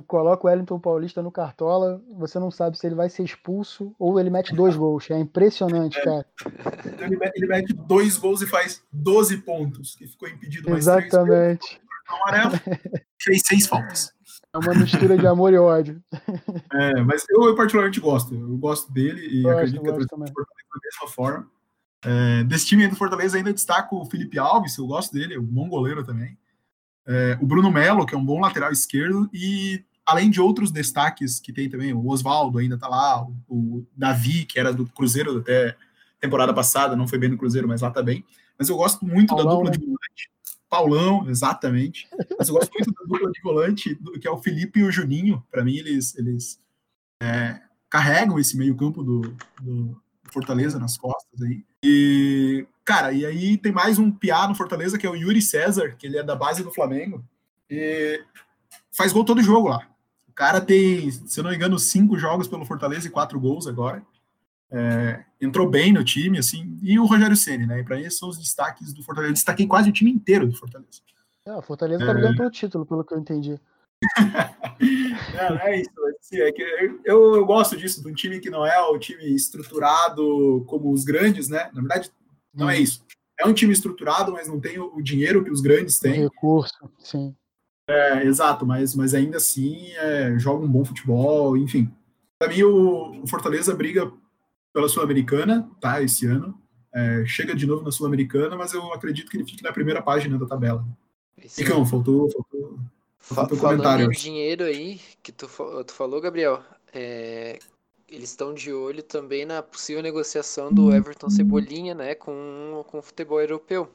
coloca o Wellington Paulista no Cartola, você não sabe se ele vai ser expulso ou ele mete dois gols. É impressionante, é. cara. Ele, mete, ele, mete, dois gols e faz 12 pontos, que ficou impedido mais Exatamente. amarelo, fez seis faltas. É uma mistura de amor e ódio. É, mas eu, eu particularmente gosto. Eu gosto dele e acredito que a da mesma forma. É, desse time do Fortaleza ainda destaco o Felipe Alves, eu gosto dele, é um bom goleiro também. É, o Bruno Melo, que é um bom lateral esquerdo, e além de outros destaques que tem também, o Oswaldo ainda tá lá, o, o, Davi, que era do Cruzeiro até temporada passada, não foi bem no Cruzeiro, mas lá tá bem. Mas eu gosto muito Paulão, da dupla de volante. Paulão, exatamente. Mas eu gosto muito da dupla de volante, que é o Felipe e o Juninho. Para mim, eles, eles é, carregam esse meio-campo do, do Fortaleza nas costas aí. E, cara, e aí tem mais um piá no Fortaleza, que é o Yuri César, que ele é da base do Flamengo. E faz gol todo jogo lá cara tem, se eu não me engano, cinco jogos pelo Fortaleza e quatro gols agora. É, entrou bem no time, assim, e o Rogério Ceni, né? E para esses são os destaques do Fortaleza. Eu destaquei quase o time inteiro do Fortaleza. É, o Fortaleza tá brigando é... pelo título, pelo que eu entendi. não, não, é isso. Assim, é que eu, eu, gosto disso, de um time que não é o time estruturado como os grandes, né? Na verdade, não é uhum. isso. É um time estruturado, mas não tem o dinheiro que os grandes têm. O recurso, sim. É, exato, mas, mas ainda assim é, joga um bom futebol, enfim. Para mim, o, o, Fortaleza briga pela Sul-Americana, tá? Esse ano. É, chega de novo na Sul-Americana, mas eu acredito que ele fique na primeira página da tabela. Icão, faltou, faltou Fa falando em dinheiro aí, que tu, tu falou, Gabriel, é, eles estão de olho também na possível negociação do Everton Cebolinha, né, com, com o futebol europeu.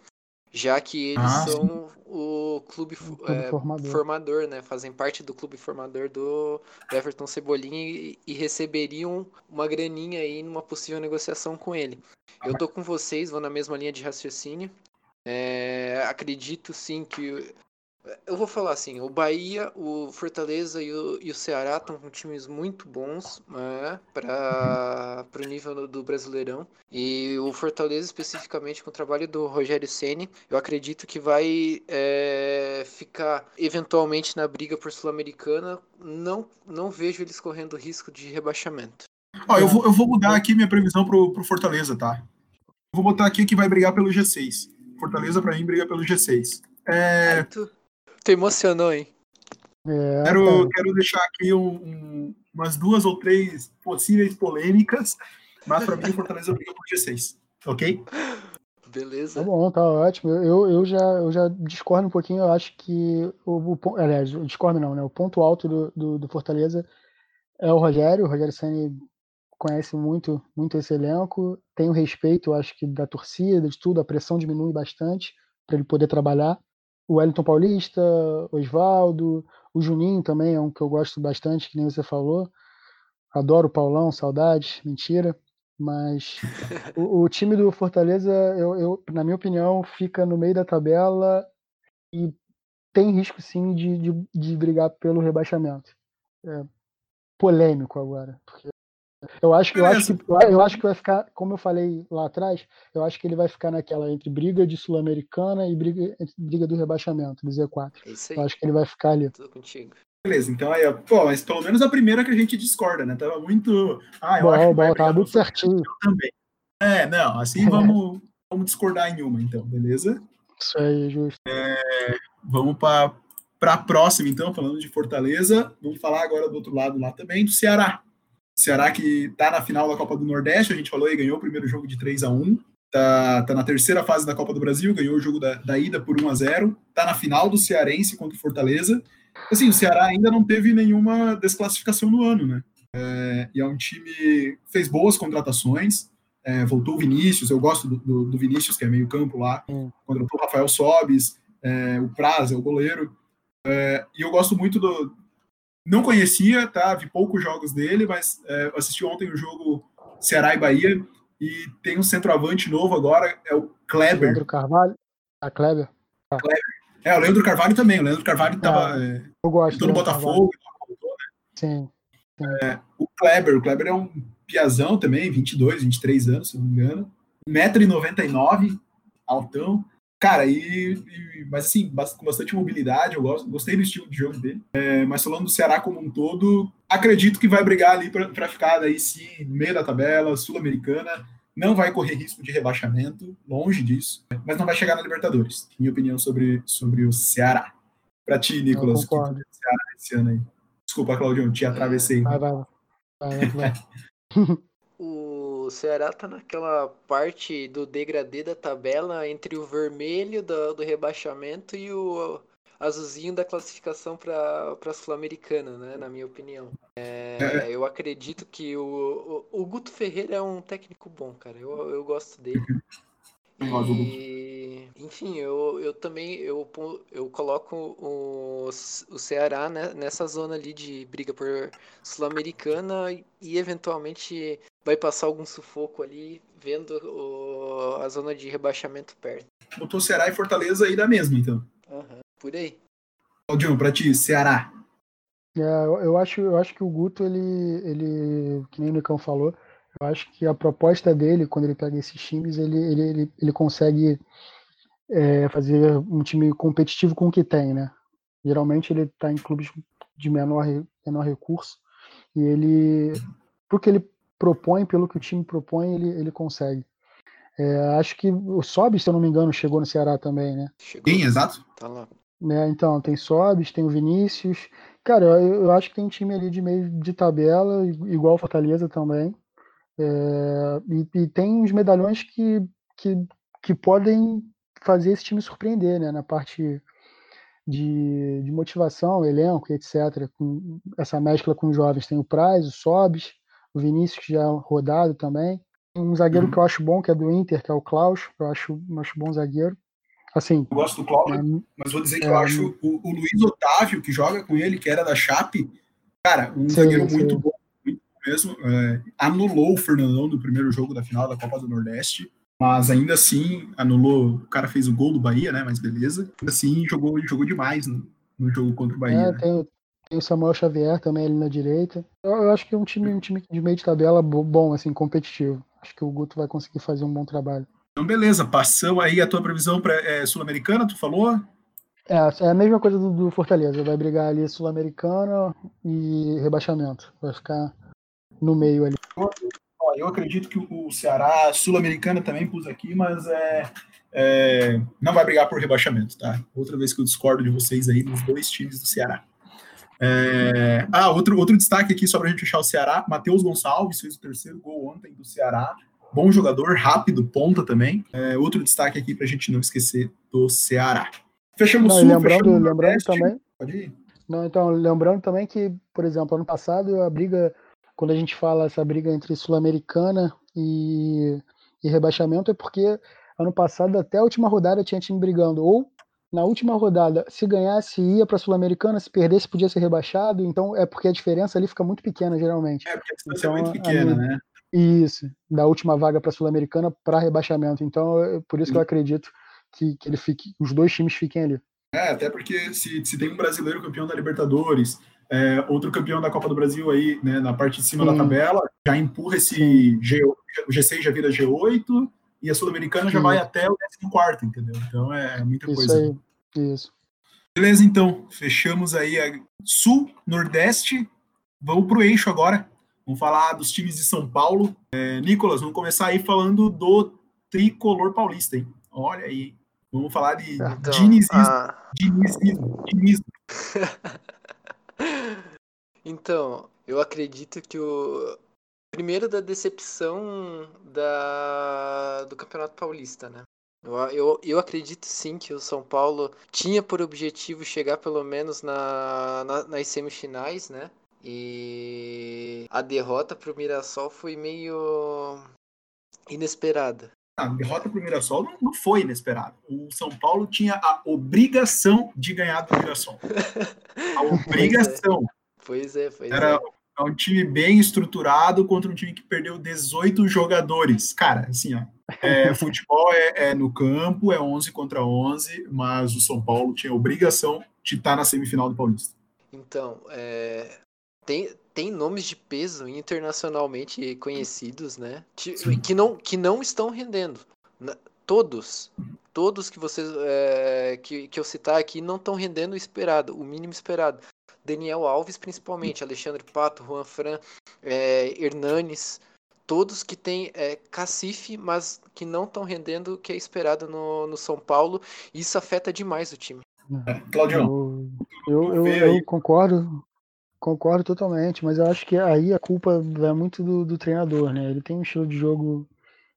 Já que eles ah, são o clube, clube é, formador. formador. né? Fazem parte do clube formador do Everton Cebolinha e, e, receberiam uma graninha aí numa possível negociação com ele. Eu tô com vocês, vou na mesma linha de raciocínio. É, acredito sim que eu vou falar assim, o Bahia, o Fortaleza e o, e o Ceará estão com times muito bons né, para o nível do Brasileirão. E o Fortaleza, especificamente com o trabalho do Rogério Ceni, eu acredito que vai é, ficar eventualmente na briga por Sul-Americana. Não, não vejo eles correndo risco de rebaixamento. Ó, eu, vou, eu vou mudar aqui minha previsão pro, pro Fortaleza, tá? vou botar aqui que vai brigar pelo G6. Fortaleza, para mim, briga pelo G6. É... tu, tu emocionou, hein? É, quero, quero deixar aqui um, um, umas duas ou três possíveis polêmicas, mas para mim o Fortaleza briga por G6, ok? Beleza. Tá bom, tá ótimo. Eu, eu, já, eu já discordo um pouquinho, eu acho que o, o aliás, discordo não, né? O ponto alto do, do, do Fortaleza é o Rogério. O Rogério Senni conhece muito, muito esse elenco, tem o respeito, acho que da torcida, de tudo, a pressão diminui bastante para ele poder trabalhar. O Wellington Paulista, Oswaldo, o Juninho também é um que eu gosto bastante, que nem você falou. Adoro o Paulão, saudades, mentira. Mas o, o, time do Fortaleza, eu, eu, na minha opinião, fica no meio da tabela e tem risco sim de, de, de brigar pelo rebaixamento. É polêmico agora, porque eu acho, que, eu, acho que, eu acho que vai ficar, como eu falei lá atrás, eu acho que ele vai ficar naquela entre briga de Sul-Americana e briga, briga do rebaixamento, do Z4. É isso aí. Eu acho que ele vai ficar ali. Tudo contigo. Beleza, então aí, pô, mas pelo menos a primeira que a gente discorda, né? Tava muito. Ah, eu bom, acho que bom, tava muito certinho. também. É, não, assim vamos, vamos discordar em uma, então, beleza? Isso aí, justo. É, vamos para a próxima, então, falando de Fortaleza. Vamos falar agora do outro lado lá também, do Ceará. Ceará que está na final da Copa do Nordeste, a gente falou aí, ganhou o primeiro jogo de 3 a 1 tá, tá na terceira fase da Copa do Brasil, ganhou o jogo da, da ida por 1 a 0 tá na final do Cearense contra o Fortaleza. Assim, o Ceará ainda não teve nenhuma desclassificação no ano, né? É, e é um time fez boas contratações, é, voltou o Vinícius, eu gosto do, do, do, Vinícius, que é meio campo lá, hum. contratou o Rafael Sobes, é, o Praza, o goleiro, é, e eu gosto muito do, não conhecia, tá? Vi poucos jogos dele, mas é, assisti ontem o jogo Ceará e Bahia e tem um centroavante novo agora, é o Kleber. Leandro Carvalho? A Kleber? Ah. Kleber. É, o Leandro Carvalho também. O Leandro Carvalho estava. É, eu gosto. no Botafogo. Né? Sim. sim. É, o Kleber. O Kleber é um piazão também, 22, 23 anos, se não me engano. 1,99m, altão. Cara, e, e, mas assim, com bastante mobilidade, eu gosto, gostei do estilo de jogo dele. É, mas falando do Ceará como um todo, acredito que vai brigar ali para ficar daí sim no meio da tabela, sul-americana. Não vai correr risco de rebaixamento, longe disso, mas não vai chegar na Libertadores. Minha opinião sobre, sobre o Ceará. Para ti, Nicolas, o que tu Ceará esse ano aí? Desculpa, Claudio, te atravessei. Vai, vai, vai. vai, vai. o Ceará tá naquela parte do degradê da tabela entre o vermelho do, do rebaixamento e o azulzinho da classificação para a Sul-Americana, né? Na minha opinião. É, é. eu acredito que o, o, o, Guto Ferreira é um técnico bom, cara. Eu, eu gosto dele. E, enfim, eu, eu também eu, eu coloco o, o Ceará né, nessa zona ali de briga por Sul-Americana e, eventualmente vai passar algum sufoco ali vendo o, a zona de rebaixamento perto. Botou Ceará e Fortaleza aí da mesma, então. Uhum, por aí. Claudio, pra ti, Ceará. É, eu, acho, eu acho que o Guto, ele, ele, que nem o Nicão falou, eu acho que a proposta dele, quando ele pega esses times, ele, ele, ele, ele consegue é, fazer um time competitivo com o que tem, né? Geralmente ele está em clubes de menor, menor recurso e ele, porque ele propõe, pelo que o time propõe, ele, ele consegue. É, acho que o Sobis, se eu não me engano, chegou no Ceará também, né? Sim, exato. Tá lá. Né, então, tem Sobis, tem o Vinícius. Cara, eu, eu, acho que tem um time ali de meio de tabela, igual Fortaleza também. É, e, e, tem uns medalhões que, que, que podem fazer esse time surpreender, né? Na parte de, de motivação, elenco, etc. Com essa mescla com os jovens. Tem o Praz, o Sobis, o Vinícius que já é rodado também. Um zagueiro uhum. que eu acho bom, que é do Inter, que é o Klaus, eu acho, acho bom zagueiro. Assim, eu gosto do Klaus, é, mas vou dizer que é, eu acho o, o, Luiz Otávio, que joga com ele, que era da Chape, cara, um sim, zagueiro sim. muito bom mesmo. É, anulou o Fernandão no primeiro jogo da final da Copa do Nordeste. Mas ainda assim, anulou. O cara fez o gol do Bahia, né? Mas beleza. Assim, jogou, jogou demais no, no jogo contra o Bahia. É, né? tem, tem, o Samuel Xavier também ali na direita. Eu, eu, acho que é um time, um time de meio de tabela bom, assim, competitivo. Acho que o Guto vai conseguir fazer um bom trabalho. Então, beleza. Passamos aí a tua previsão para é, Sul-Americana, tu falou? É, é a mesma coisa do, do Fortaleza. Vai brigar ali Sul-Americana e rebaixamento. Vai ficar no meio ali eu acredito que o Ceará, Sul-Americana também pus aqui, mas é, é, não vai brigar por rebaixamento, tá? Outra vez que eu discordo de vocês aí nos dois times do Ceará. É, ah, outro, outro destaque aqui só para a gente fechar o Ceará: Matheus Gonçalves fez o terceiro gol ontem do Ceará. Bom jogador, rápido, ponta também. É, outro destaque aqui para a gente não esquecer do Ceará. Fechamos não, Sul, lembrando, lembrando também. Pode ir. Não, então, lembrando também que, por exemplo, ano passado a briga quando a gente fala essa briga entre Sul-Americana e, e, rebaixamento, é porque ano passado, até a última rodada, tinha time brigando. Ou na última rodada, se ganhasse, ia para a Sul-Americana, se perdesse, podia ser rebaixado. Então é porque a diferença ali fica muito pequena, geralmente. É, porque a distância então, é muito pequena, né? Isso, da última vaga para a Sul-Americana para rebaixamento. Então, é por isso que eu acredito que, que ele fique, os dois times fiquem ali. É, até porque se, se tem um brasileiro campeão da Libertadores, é, outro campeão da Copa do Brasil aí, né, na parte de cima Sim. da tabela, já empurra esse G, o G6 já vira G8 e a Sul-Americana já vai até o 14, entendeu? Então é, muita isso coisa. Aí. Isso. Beleza, então, fechamos aí a Sul, Nordeste, vamos pro eixo agora. Vamos falar dos times de São Paulo. É, Nicolas, vamos começar aí falando do tricolor paulista, hein? Olha aí. Vamos falar de então, dinizismo. Ah... Dinizismo. dinizismo. Então, eu acredito que o primeiro da decepção da do Campeonato Paulista, né? Eu, eu, eu acredito sim que o São Paulo tinha por objetivo chegar pelo menos na, na nas semifinais, né? E a derrota para o Mirassol foi meio inesperada. A derrota para o Mirassol não, não foi inesperada. O São Paulo tinha a obrigação de ganhar do Mirassol. A obrigação. Pois é, pois Era é. um time bem estruturado contra um time que perdeu 18 jogadores. Cara, assim, ó, é, futebol é, é, no campo, é 11 contra 11, mas o São Paulo tinha obrigação de estar na semifinal do Paulista. Então, é, tem, tem nomes de peso internacionalmente conhecidos, né? Que não, que não estão rendendo. Todos. Todos que vocês é, que, que eu citar aqui não estão rendendo o esperado, o mínimo esperado. Daniel Alves, principalmente, Alexandre Pato, Juan Fran, é, Hernanes, todos que têm é, cacife, mas que não estão rendendo o que é esperado no, no São Paulo. Isso afeta demais o time. É, Claudio, eu, eu, eu, eu concordo Concordo totalmente, mas eu acho que aí a culpa é muito do, do, treinador, né? Ele tem um estilo de jogo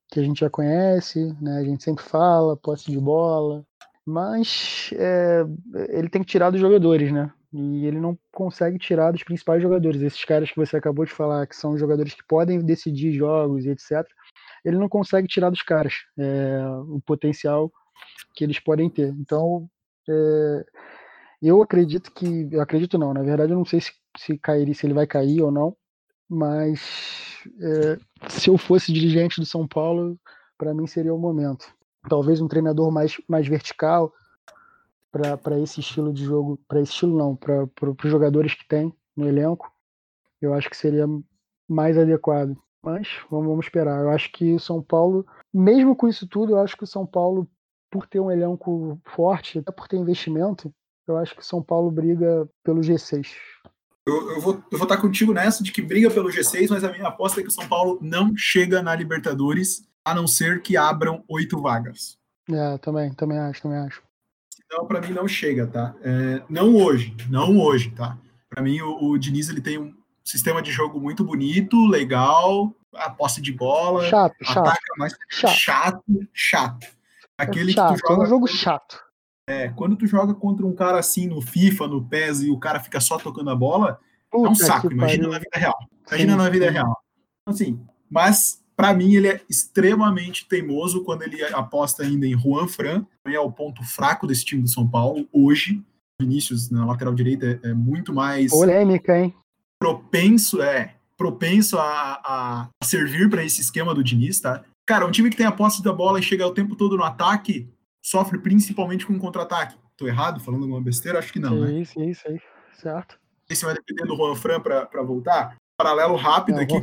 que a gente já conhece, né? A gente sempre fala, posse de bola, mas é, ele tem que tirar dos jogadores, né? E ele não consegue tirar dos principais jogadores. Esses caras que você acabou de falar, que são jogadores que podem decidir jogos e etc., ele não consegue tirar dos caras é, o potencial que eles podem ter. Então, é, eu acredito que. Eu acredito não, na verdade, eu não sei se se cair, se ele vai cair ou não. Mas é, se eu fosse dirigente do São Paulo, para mim seria o momento. Talvez um treinador mais, mais vertical para esse estilo de jogo, para esse estilo não, para os jogadores que tem no elenco, eu acho que seria mais adequado. Mas vamos, vamos esperar. Eu acho que o São Paulo, mesmo com isso tudo, eu acho que o São Paulo, por ter um elenco forte, até por ter investimento, eu acho que o São Paulo briga pelo G6. Eu, eu, vou, eu vou estar contigo nessa de que briga pelo G6, mas a minha aposta é que o São Paulo não chega na Libertadores, a não ser que abram oito vagas. É, também, também acho, também acho. Então, para mim, não chega, tá? É, não hoje, não hoje, tá? Para mim, o, o Diniz ele tem um sistema de jogo muito bonito, legal, a posse de bola, chato, chato, mais chato, chato. chato. Aquele chato, que tu joga, é um jogo chato. É, quando tu joga contra um cara assim no FIFA, no PES e o cara fica só tocando a bola, Puta é um saco. Imagina pariu. na vida real. Imagina sim, na vida real. Assim, mas para mim ele é extremamente teimoso quando ele aposta ainda em Juan Fran, que é o ponto fraco desse time do São Paulo hoje. Vinícius na lateral direita é, é muito mais polêmica, hein? Propenso, é, propenso a, a servir para esse esquema do Diniz, tá? Cara, um time que tem a posse da bola e chega o tempo todo no ataque, sofre principalmente com contra-ataque. Tô errado falando alguma besteira? Acho que não, né? Isso, isso aí, certo. Esse vai depender do Juan Fran para voltar. Paralelo rápido aqui.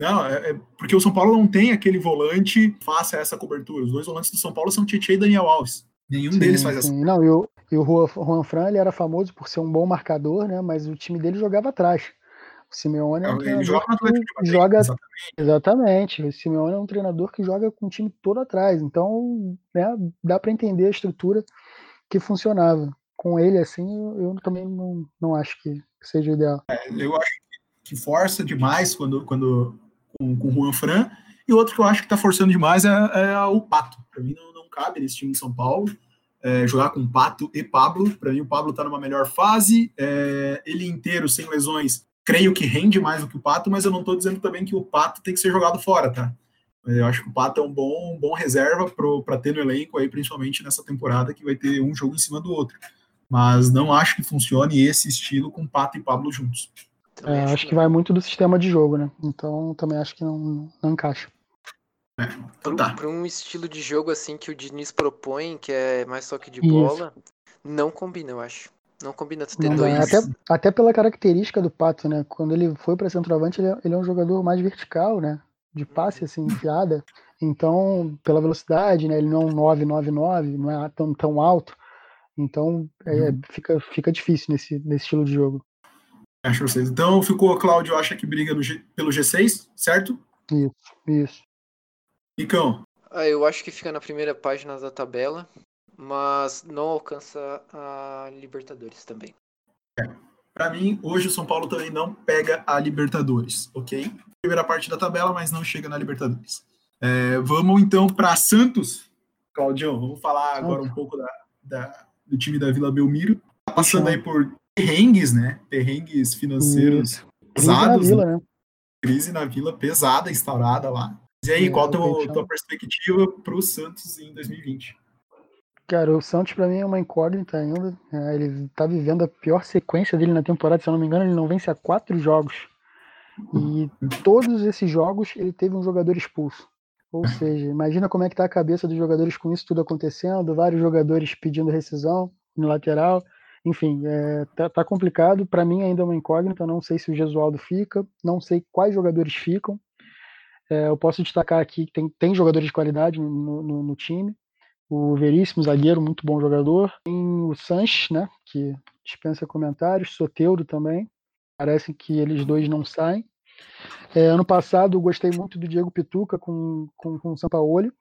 Não, é, é, porque o São Paulo não tem aquele volante faça essa cobertura. Os dois volantes do São Paulo são Tietchan e Daniel Alves. Nenhum sim, deles faz essa. Não, e o, e o Juan Fran ele era famoso por ser um bom marcador, né? Mas o time dele jogava atrás. O Simeone é um ele joga Atlético joga exatamente. exatamente. O Simeone é um treinador que joga com o time todo atrás. Então, né, dá para entender a estrutura que funcionava. Com ele, assim, eu, eu também não, não acho que seja ideal. É, eu acho que força demais quando, quando com, com o Juan Fran. E outro que eu acho que está forçando demais é, é o Pato. Para mim, não, não cabe nesse time de São Paulo. É, jogar com Pato e Pablo. Para mim, o Pablo está numa melhor fase. É, ele inteiro, sem lesões, creio que rende mais do que o Pato, mas eu não estou dizendo também que o Pato tem que ser jogado fora, tá? Eu acho que o Pato é um bom, um bom reserva para ter no elenco aí, principalmente nessa temporada que vai ter um jogo em cima do outro. Mas não acho que funcione esse estilo com Pato e Pablo juntos. É, acho que vai muito do sistema de jogo, né? Então também acho que não, não encaixa. É, então tá. Para um estilo de jogo assim que o Diniz propõe, que é mais toque de bola, Isso. não combina, eu acho. Não combina tu ter dois. Até, até pela característica do Pato, né? Quando ele foi para centroavante, ele é, ele é um jogador mais vertical, né? De passe, assim, enfiada. Então, pela velocidade, né? Ele não é um 999, não é tão, tão alto. Então, é, uhum. fica, fica difícil nesse, nesse estilo de jogo. Acho vocês. Então, ficou, Cláudio, acha que briga G, pelo G6, certo? Isso, isso. Icão? Ah, eu acho que fica na primeira página da tabela mas não alcança a Libertadores também. É. Para mim, hoje o São Paulo também não pega a Libertadores, ok? Primeira parte da tabela, mas não chega na Libertadores. É, vamos então para Santos. Claudião, vamos falar agora um pouco da, da, do time da Vila Belmiro. Tá passando aí por perrengues, né? Perrengues financeiros pesados. Crise na Vila, né? Crise na Vila pesada, instaurada lá. E aí, é, qual a tua, tua perspectiva para o Santos em 2020? Cara, o Santos para mim é uma incógnita ainda. É, ele tá vivendo a pior sequência dele na temporada, se eu não me engano, ele não vence há quatro jogos. E todos esses jogos ele teve um jogador expulso. Ou seja, imagina como é que tá a cabeça dos jogadores com isso tudo acontecendo, vários jogadores pedindo rescisão no lateral. Enfim, é, tá, tá complicado. Para mim ainda é uma incógnita. Não sei se o Gesualdo fica, não sei quais jogadores ficam. É, eu posso destacar aqui que tem, tem jogadores de qualidade no, no, no time o Veríssimo, zagueiro, muito bom jogador. Tem o Sanches, né, que dispensa comentários, Soteudo também. Parece que eles dois não saem. É, ano passado gostei muito do Diego Pituca com, com, com o Sampaoli,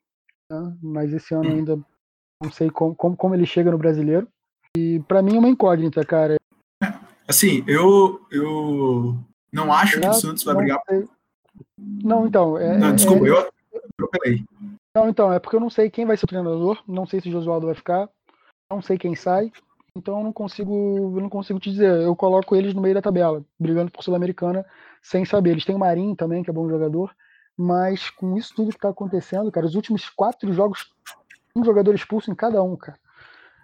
né, mas esse ano ainda não sei como, como, como ele chega no brasileiro. E para mim é uma incógnita, cara. Assim, eu, eu não acho que o Santos vai brigar. Sei. Não, então. É, não, desculpa, é... eu atropelei. Não, então, é porque eu não sei quem vai ser o treinador, não sei se o Josualdo vai ficar, não sei quem sai, então eu não consigo, eu não consigo te dizer. Eu coloco eles no meio da tabela, brigando por Sul-Americana, sem saber. Eles têm o Marinho também, que é bom jogador, mas com isso tudo que tá acontecendo, cara, os últimos quatro jogos, um jogador expulso em cada um, cara.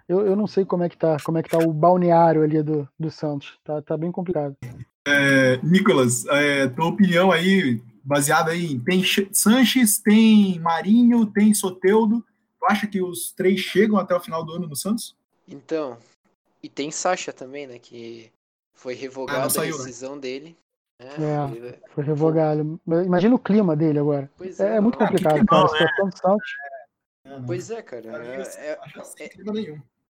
Eu, eu não sei como é que tá, como é que tá o balneário ali do, do Santos. Tá, tá bem complicado. É, Nicolas, é, tua opinião aí baseado aí em tem Sanches, tem Marinho, tem Soteudo. Tu acha que os três chegam até o final do ano no Santos? Então, e tem Sacha também, né, que foi revogada ah, saiu, a né? decisão né? dele. É, é, foi revogado. Imagina o clima dele agora. Pois é, é, é muito complicado, ah, cara. A situação do Santos. Pois é, cara. É, é,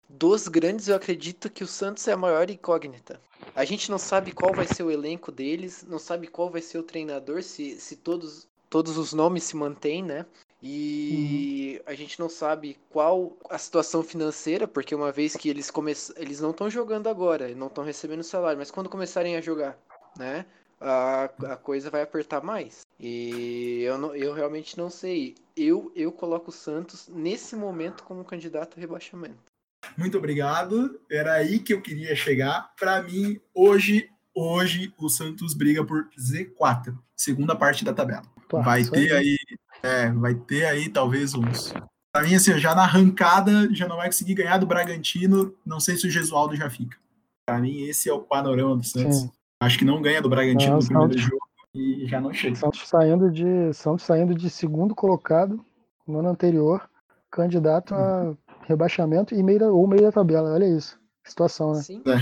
dos grandes, eu acredito que o Santos é a maior incógnita. A gente não sabe qual vai ser o elenco deles, não sabe qual vai ser o treinador, se, se todos, todos os nomes se mantêm, né? E uhum. a gente não sabe qual a situação financeira, porque uma vez que eles começam, eles não estão jogando agora, não estão recebendo salário, mas quando começarem a jogar, né? A, a coisa vai apertar mais. E eu, não, eu realmente não sei. Eu, eu coloco o Santos nesse momento como candidato a rebaixamento. Muito obrigado. Era aí que eu queria chegar. Para mim, hoje, hoje o Santos briga por Z4, segunda parte da tabela. Pô, vai ter aí, é, vai ter aí talvez uns. Para mim, assim, já na arrancada, já não vai conseguir ganhar do Bragantino. Não sei se o Gesualdo já fica. Para mim, esse é o panorama do Santos. Sim. Acho que não ganha do Bragantino no primeiro Santos, jogo e já não chega. Santos saindo de, Santos saindo de segundo colocado no ano anterior, candidato a rebaixamento e meio da, ou meio da tabela. Olha isso. Situação, né? Sim. É.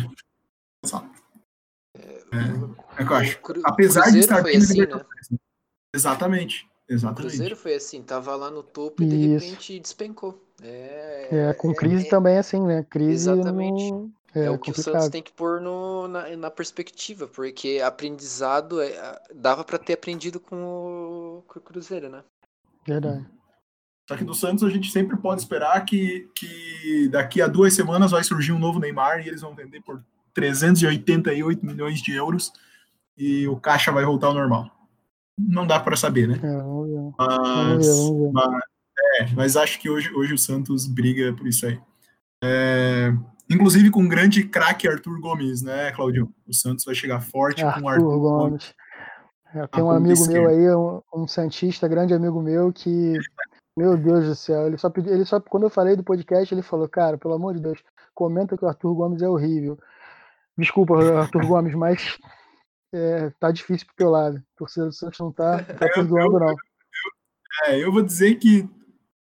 É, é que eu acho. Apesar de estar bem assim, né? Exatamente. Exatamente. O Cruzeiro foi assim, tava lá no topo e de repente despencou. É, é com crise é, também é assim, né? Crise exatamente. No... É, é, o que complicado. o Santos tem que pôr no, na, na perspectiva, porque aprendizado é, dava para ter aprendido com o, com o Cruzeiro, né? Verdade. Só que do Santos a gente sempre pode esperar que, que daqui a duas semanas vai surgir um novo Neymar e eles vão vender por 388 milhões de euros e o caixa vai voltar ao normal. Não dá para saber, né? É. Mas. Mas, é, mas acho que hoje, hoje o Santos briga por isso aí. É, inclusive com o grande craque Arthur Gomes, né, Claudio? O Santos vai chegar forte Arthur com Arthur Gomes. Gomes. É, tem um amigo meu aí, um, um Santista, grande amigo meu, que meu Deus do céu, ele só pediu, ele só quando eu falei do podcast, ele falou, cara, pelo amor de Deus, comenta que o Arthur Gomes é horrível. Desculpa, Arthur Gomes, mas é, tá difícil pro teu lado. A torcida do Santos não tá, tá perdoando, não. Eu, é, eu vou dizer que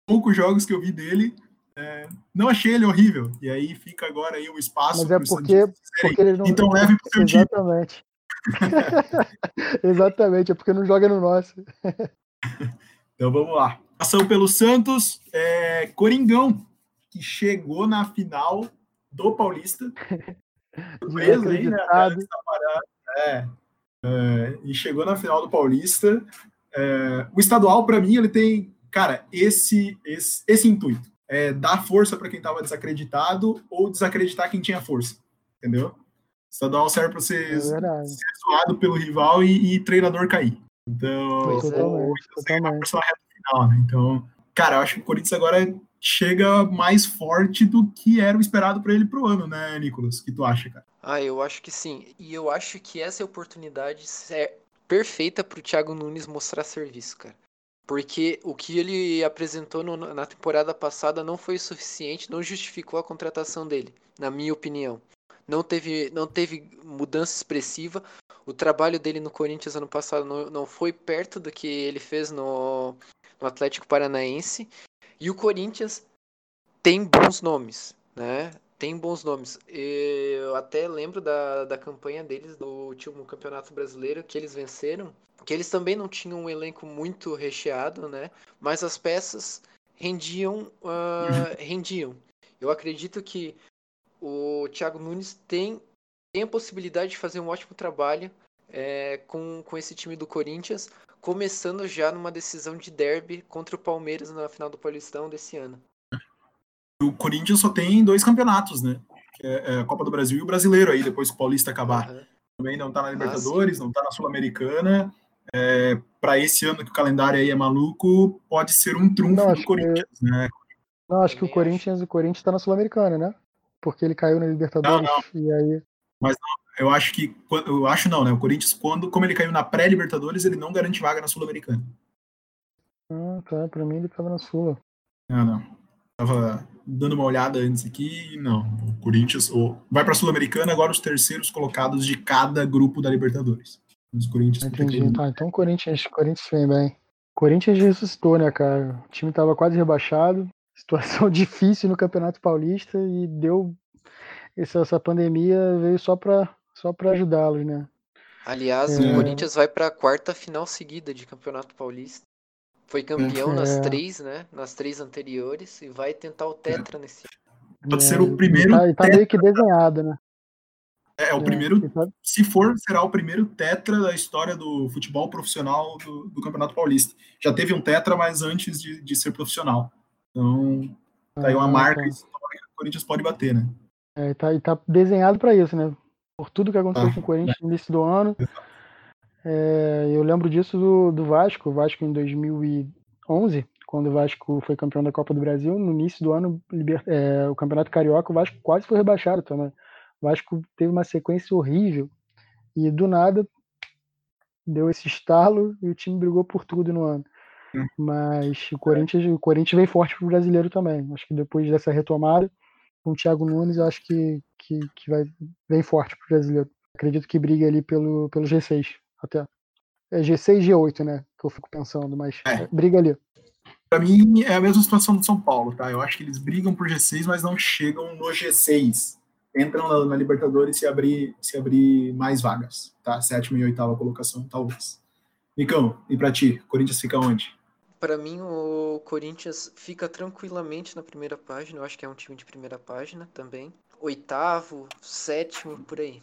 poucos jogos que eu vi dele, é, não achei ele horrível. E aí fica agora aí um espaço. Mas é porque, porque ele não. Então leve pro seu Exatamente. Exatamente, é porque não joga no nosso. então vamos lá. Ação pelo Santos, é, Coringão, que chegou na final do Paulista. Surpresa aí, né? É, é, e chegou na final do Paulista. É, o estadual, para mim, ele tem, cara, esse, esse, esse intuito. É dar força para quem estava desacreditado ou desacreditar quem tinha força. Entendeu? O estadual serve para ser, é ser zoado pelo rival e, e treinador cair. Então, final, né? Então, cara, eu acho que o Corinthians agora chega mais forte do que era o esperado para ele pro ano, né, Nicolas? O que tu acha, cara? Ah, eu acho que sim. E eu acho que essa é a oportunidade é perfeita pro Thiago Nunes mostrar serviço, cara. Porque o que ele apresentou no, na temporada passada não foi suficiente, não justificou a contratação dele, na minha opinião. Não teve, não teve mudança expressiva. O trabalho dele no Corinthians ano passado não, não foi perto do que ele fez no, no Atlético Paranaense. E o Corinthians tem bons nomes, né? Tem bons nomes. Eu até lembro da, da campanha deles do último Campeonato Brasileiro que eles venceram, que eles também não tinham um elenco muito recheado, né? Mas as peças rendiam, uh, rendiam. Eu acredito que o Thiago Nunes tem, tem a possibilidade de fazer um ótimo trabalho é, com, com esse time do Corinthians, começando já numa decisão de derby contra o Palmeiras na final do Paulistão desse ano. O Corinthians só tem dois campeonatos, né? Que é, é a Copa do Brasil e o Brasileiro aí, depois que o Paulista acabar. Uhum. Também não tá na ah, Libertadores, ah, não tá na Sul-Americana. É, para esse ano que o calendário aí é maluco, pode ser um trunfo não, do Corinthians, que... né? Não, acho que o Corinthians, o Corinthians tá na Sul-Americana, né? Porque ele caiu na Libertadores não, não. e aí. Mas não, eu acho que. Eu acho não, né? O Corinthians, quando, como ele caiu na pré-Libertadores, ele não garante vaga na Sul-Americana. Ah, tá. Pra mim ele tava na Sula. Ah, não. Tava dando uma olhada antes aqui, não. O Corinthians ou, vai pra Sul-Americana, agora os terceiros colocados de cada grupo da Libertadores. Os Corinthians. Entendi. Tá, então o Corinthians, Corinthians vem bem. Corinthians ressuscitou, né, cara? O time tava quase rebaixado. Situação difícil no Campeonato Paulista e deu essa, essa pandemia veio só para só para ajudá-los, né? Aliás, é... o Corinthians vai para a quarta final seguida de Campeonato Paulista. Foi campeão é... nas três, né? Nas três anteriores e vai tentar o tetra nesse. Pode ser o primeiro. Tá, tá meio que desenhado, né? É, é o primeiro. Tá... Se for, será o primeiro tetra da história do futebol profissional do, do Campeonato Paulista. Já teve um tetra, mas antes de, de ser profissional. Então, tá aí uma ah, marca tá. histórica que o Corinthians pode bater, né? É, e, tá, tá desenhado para isso, né? Por tudo que aconteceu ah, com o Corinthians no início do ano. É, eu lembro disso do, do Vasco. O Vasco em 2011, quando o Vasco foi campeão da Copa do Brasil, no início do ano, é, o Campeonato Carioca, o Vasco quase foi rebaixado também. O Vasco teve uma sequência horrível e do nada deu esse estalo e o time brigou por tudo no ano. Hum. Mas o Corinthians, o Corinthians vem forte pro brasileiro também. Acho que depois dessa retomada, com o Thiago Nunes, acho que, que, que vai vem forte pro brasileiro. Acredito que briga ali pelo, pelo G6 até. É G6 e G8, né? Que eu fico pensando, mas é. briga ali. Para mim é a mesma situação do São Paulo, tá? Eu acho que eles brigam por G6, mas não chegam no G6. Entram na, na Libertadores se abrir, se abrir mais vagas, tá? Sétima e oitava colocação, talvez. Nicão, e para ti, Corinthians fica onde? Para mim, o Corinthians fica tranquilamente na primeira página. Eu acho que é um time de primeira página também. Oitavo, sétimo, por aí.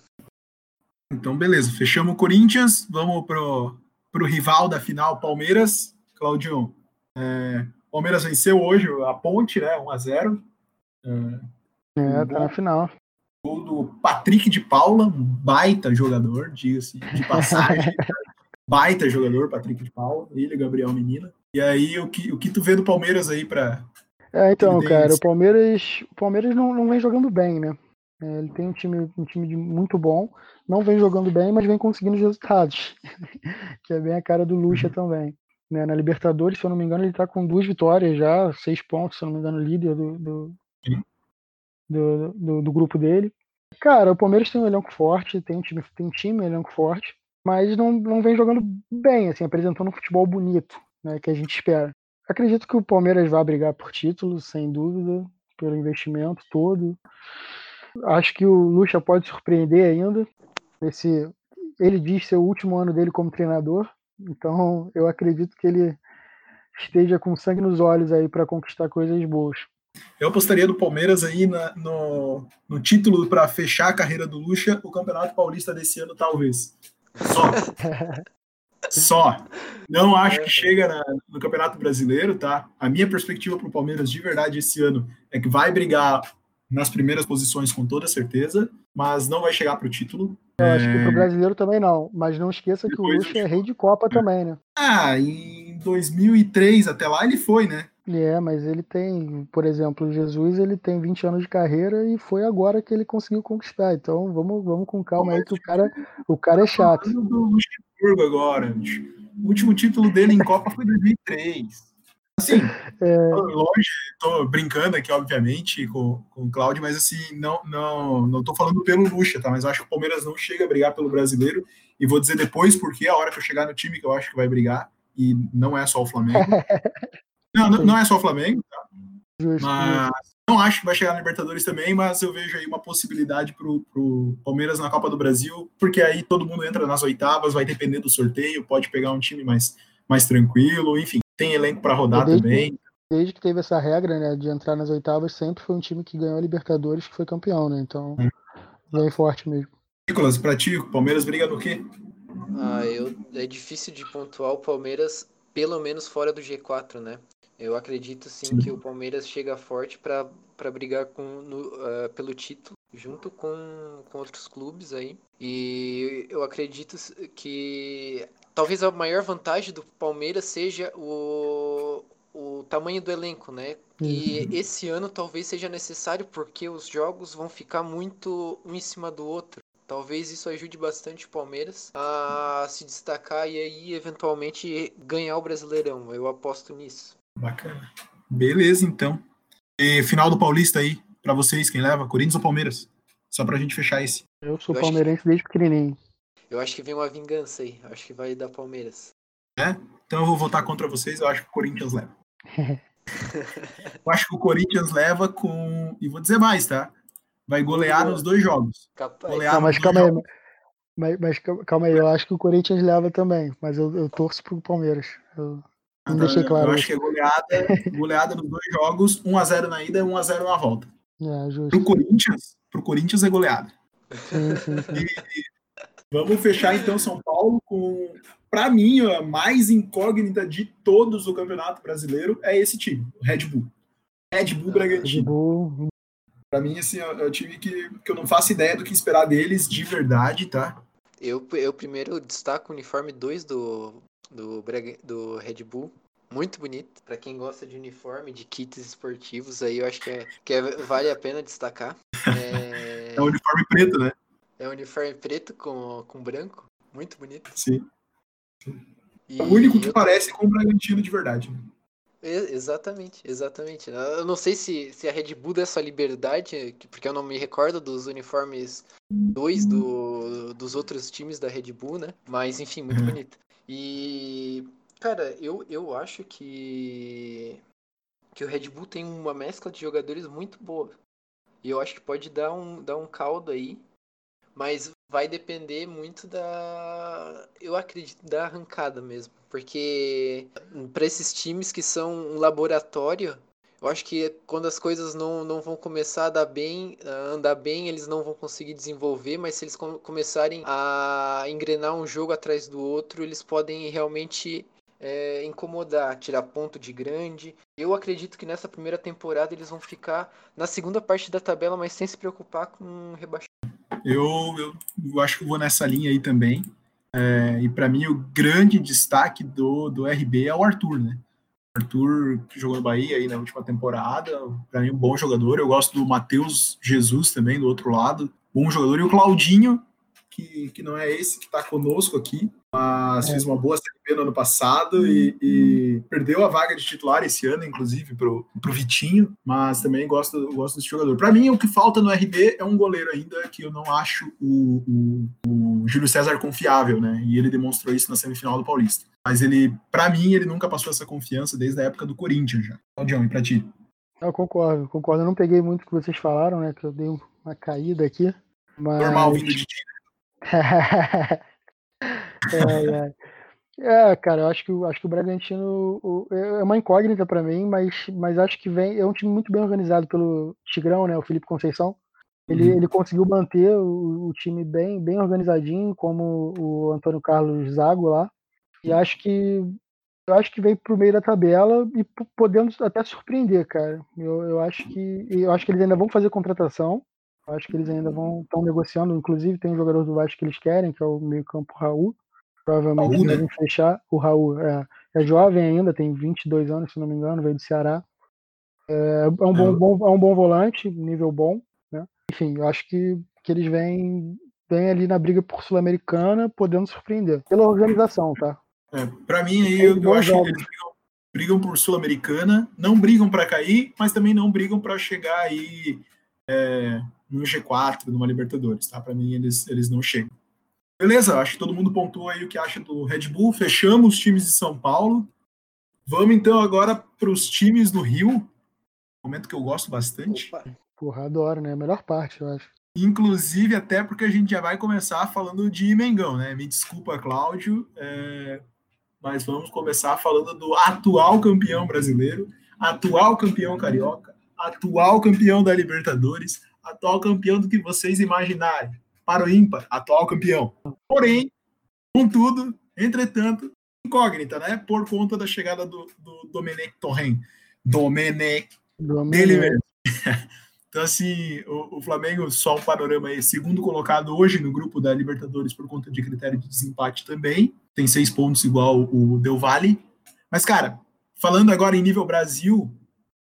Então, beleza. Fechamos o Corinthians. Vamos pro, pro rival da final, Palmeiras. Claudio, é, Palmeiras venceu hoje a Ponte, né? 1x0. É, é tá na final. Gol do Patrick de Paula, um baita jogador, diga-se de passagem. baita jogador, Patrick de Paula. Ele, Gabriel Menina. E aí, o que, o que tu vê do Palmeiras aí para É, então, cara, o Palmeiras, o Palmeiras não, não vem jogando bem, né? É, ele tem um time, um time de muito bom, não vem jogando bem, mas vem conseguindo os resultados, que é bem a cara do Lucha uhum. também. Né? Na Libertadores, se eu não me engano, ele está com duas vitórias já, seis pontos, se eu não me engano, líder do, do, do, do, do grupo dele. Cara, o Palmeiras tem um elenco forte, tem um time, tem time, um elenco forte, mas não, não vem jogando bem, assim, apresentando um futebol bonito, né, que a gente espera. Acredito que o Palmeiras vai brigar por título, sem dúvida, pelo investimento todo. Acho que o Lucha pode surpreender ainda. Esse, ele diz ser o último ano dele como treinador, então eu acredito que ele esteja com sangue nos olhos aí para conquistar coisas boas. Eu apostaria do Palmeiras aí na, no, no título para fechar a carreira do Lucha, o Campeonato Paulista desse ano, talvez. Só. Só. Não acho que chega na, no Campeonato Brasileiro, tá? A minha perspectiva para o Palmeiras de verdade esse ano é que vai brigar nas primeiras posições com toda certeza, mas não vai chegar para o título. Eu é... acho que para o brasileiro também não, mas não esqueça Depois que o Lucha é rei de Copa é. também, né? Ah, em 2003 até lá ele foi, né? É, mas ele tem, por exemplo, o Jesus, ele tem 20 anos de carreira e foi agora que ele conseguiu conquistar. Então, vamos, vamos com calma aí que o cara, o cara é chato. do Luxemburgo agora. O último título dele em Copa foi 2003. Assim, é... longe, tô brincando aqui, obviamente, com, com o Cláudio, mas assim, não, não, não tô falando pelo Lucha, tá? Mas eu acho que o Palmeiras não chega a brigar pelo brasileiro, e vou dizer depois porque a hora que eu chegar no time que eu acho que vai brigar, e não é só o Flamengo. não, não, não, é só o Flamengo, tá? Justo, mas não acho que vai chegar na Libertadores também, mas eu vejo aí uma possibilidade pro, pro Palmeiras na Copa do Brasil, porque aí todo mundo entra nas oitavas, vai depender do sorteio, pode pegar um time mais, mais tranquilo, enfim tem elenco para rodar desde, também. Desde que teve essa regra, né, de entrar nas oitavas, sempre foi um time que ganhou a Libertadores que foi campeão, né? Então, hum. bem forte mesmo. Nicolas, para ti, o Palmeiras briga no quê? Ah, eu, é difícil de pontuar o Palmeiras, pelo menos fora do G4, né? Eu acredito sim, sim. que o Palmeiras chega forte para brigar com, no, uh, pelo título, junto com, com outros clubes aí. E eu acredito que talvez a maior vantagem do Palmeiras seja o, o tamanho do elenco, né? E uhum. esse ano talvez seja necessário porque os jogos vão ficar muito um em cima do outro. Talvez isso ajude bastante o Palmeiras a se destacar e aí eventualmente ganhar o Brasileirão. Eu aposto nisso. Bacana. Beleza, então. E final do Paulista aí, para vocês, quem leva? Corinthians ou Palmeiras? Só pra gente fechar esse. Eu sou Eu palmeirense que... desde pequenininho. Eu acho que vem uma vingança aí. Acho que vai dar Palmeiras. É? Então eu vou votar contra vocês. Eu acho que o Corinthians leva. eu acho que o Corinthians leva com. E vou dizer mais, tá? Vai golear nos dois jogos. Golear Não, mas calma jogos. aí. Mas, mas, calma aí, eu acho que o Corinthians leva também, mas eu, eu torço pro Palmeiras. Eu não deixei claro. Eu acho que é goleada, goleada nos dois jogos, 1x0 na ida e 1x0 na volta. É, justo. Pro Corinthians, pro Corinthians é goleada. Sim, sim, sim. E, Vamos fechar então São Paulo com, para mim, a mais incógnita de todos o Campeonato Brasileiro é esse time, o Red Bull. Red Bull Bragantino. Para mim, assim, é o time que, que eu não faço ideia do que esperar deles de verdade, tá? Eu, eu primeiro destaco o uniforme 2 do, do, do Red Bull. muito bonito. Para quem gosta de uniforme, de kits esportivos, aí eu acho que, é, que é, vale a pena destacar. É... é um uniforme preto, né? É um uniforme preto com, com branco. Muito bonito. Sim. E... É o único que parece com o Bragantino de verdade. Né? Exatamente, exatamente. Eu não sei se, se a Red Bull dá essa liberdade, porque eu não me recordo dos uniformes dois do, dos outros times da Red Bull, né? Mas enfim, muito uhum. bonito. E, cara, eu, eu acho que, que o Red Bull tem uma mescla de jogadores muito boa. E eu acho que pode dar um, dar um caldo aí. Mas vai depender muito da. Eu acredito, da arrancada mesmo. Porque para esses times que são um laboratório, eu acho que quando as coisas não, não vão começar a dar bem, a andar bem, eles não vão conseguir desenvolver, mas se eles com, começarem a engrenar um jogo atrás do outro, eles podem realmente é, incomodar, tirar ponto de grande. Eu acredito que nessa primeira temporada eles vão ficar na segunda parte da tabela, mas sem se preocupar com rebaixamento. Eu, eu, eu acho que vou nessa linha aí também. É, e para mim o grande destaque do, do RB é o Arthur, né? Arthur, que jogou no Bahia aí na última temporada, para mim um bom jogador. Eu gosto do Matheus Jesus também, do outro lado, bom jogador. E o Claudinho, que, que não é esse que está conosco aqui, mas é. fez uma boa Série no ano passado e, e, perdeu a vaga de titular esse ano, inclusive, pro, pro Vitinho, mas também gosto, gosto desse jogador. Para mim, o que falta no RB é um goleiro ainda que eu não acho o, o, o Júlio César confiável, né? E ele demonstrou isso na semifinal do Paulista. Mas ele, para mim, ele nunca passou essa confiança desde a época do Corinthians já. Claudião, e pra ti? Eu concordo, concordo. Eu não peguei muito o que vocês falaram, né? Que eu dei uma caída aqui. Mas... Normal vindo de ti. é, é. é, cara, eu acho que, acho que o Bragantino o, é uma incógnita para mim, mas, mas acho que vem. É um time muito bem organizado pelo Tigrão, né? O Felipe Conceição. Ele, uhum. ele conseguiu manter o, o, time bem, bem organizadinho, como o Antônio Carlos Zago lá. E acho que eu acho que vem pro meio da tabela e podendo até surpreender, cara. Eu, eu acho que eu acho que eles ainda vão fazer contratação. Eu acho que eles ainda vão estão negociando. Inclusive tem um jogador do Vasco que eles querem, que é o meio campo Raul. Provavelmente Raul, né? fechar. O Raul é, é, jovem ainda, tem 22 anos, se não me engano, veio do Ceará. É, é um bom, é. bom, é um bom volante, nível bom. Né? Enfim, eu acho que, que eles vêm, vêm ali na briga por Sul-Americana, podendo surpreender. Pela organização, tá? É, para mim, aí, eu, eu acho que eles brigam, brigam por Sul-Americana, não brigam para cair, mas também não brigam para chegar aí é, no G4, numa Libertadores, tá? Para mim, eles, eles não chegam. Beleza, acho que todo mundo pontuou aí o que acha do Red Bull. Fechamos os times de São Paulo. Vamos então agora para os times do Rio. Momento que eu gosto bastante. Opa. Porra, adoro, né? A melhor parte, eu acho. Inclusive, até porque a gente já vai começar falando de Mengão, né? Me desculpa, Cláudio. É mas vamos começar falando do atual campeão brasileiro, atual campeão carioca, atual campeão da Libertadores, atual campeão do que vocês imaginarem. Para o ímpar, atual campeão. Porém, contudo, entretanto, incógnita, né? Por conta da chegada do, do Domenech Torren. Domenech. Domenech. Dele mesmo. Então, assim, o, o, Flamengo, só um panorama aí, segundo colocado hoje no grupo da Libertadores por conta de critério de desempate também. Tem seis pontos igual o Del Valle. Mas, cara, falando agora em nível Brasil,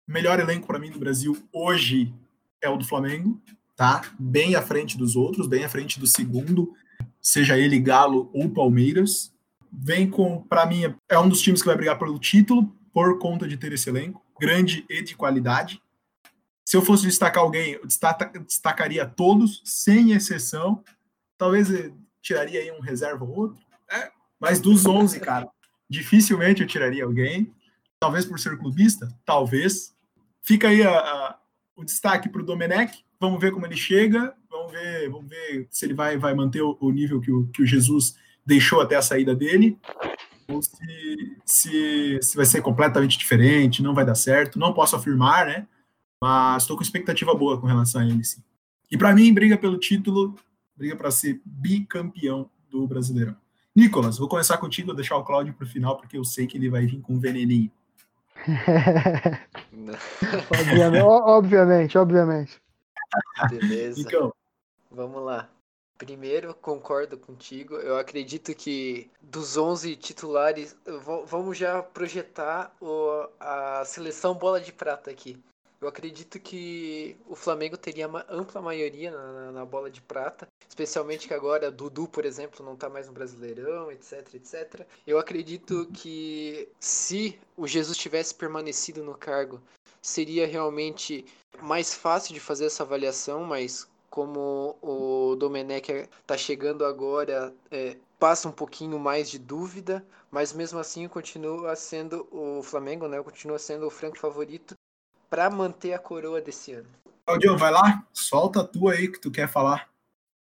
o melhor elenco para mim do Brasil hoje é o do Flamengo, tá? Bem à frente dos outros, bem à frente do segundo, seja ele Galo ou Palmeiras. Vem com, para mim, é um dos times que vai brigar pelo título por conta de ter esse elenco grande e de qualidade se eu fosse destacar alguém, eu destacaria todos, sem exceção. Talvez tiraria aí um reserva ou outro. É, mas dos 11, cara, dificilmente eu tiraria alguém. Talvez por ser clubista, talvez. Fica aí a, a, o destaque para o Domenech. Vamos ver como ele chega. Vamos ver, vamos ver se ele vai, vai manter o, o nível que o, que o Jesus deixou até a saída dele. Ou se, se, se vai ser completamente diferente, não vai dar certo. Não posso afirmar, né? Mas estou com expectativa boa com relação a ele, sim. E para mim, briga pelo título, briga para ser bicampeão do Brasileirão. Nicolas, vou começar contigo, deixar o Cláudio para o final, porque eu sei que ele vai vir com um veneninho. obviamente, obviamente, obviamente. Beleza. Então, Vamos lá. Primeiro, concordo contigo. Eu acredito que dos 11 titulares, vamos já projetar o, a seleção bola de prata aqui. Eu acredito que o Flamengo teria uma ampla maioria na, na, bola de prata, especialmente que agora Dudu, por exemplo, não está mais no Brasileirão, etc, etc. Eu acredito que se o Jesus tivesse permanecido no cargo, seria realmente mais fácil de fazer essa avaliação, mas como o Domenech está chegando agora, é, passa um pouquinho mais de dúvida, mas mesmo assim continua sendo o Flamengo, né? Continua sendo o franco favorito para manter a coroa desse ano. Claudio, vai lá, solta a tua aí que tu quer falar.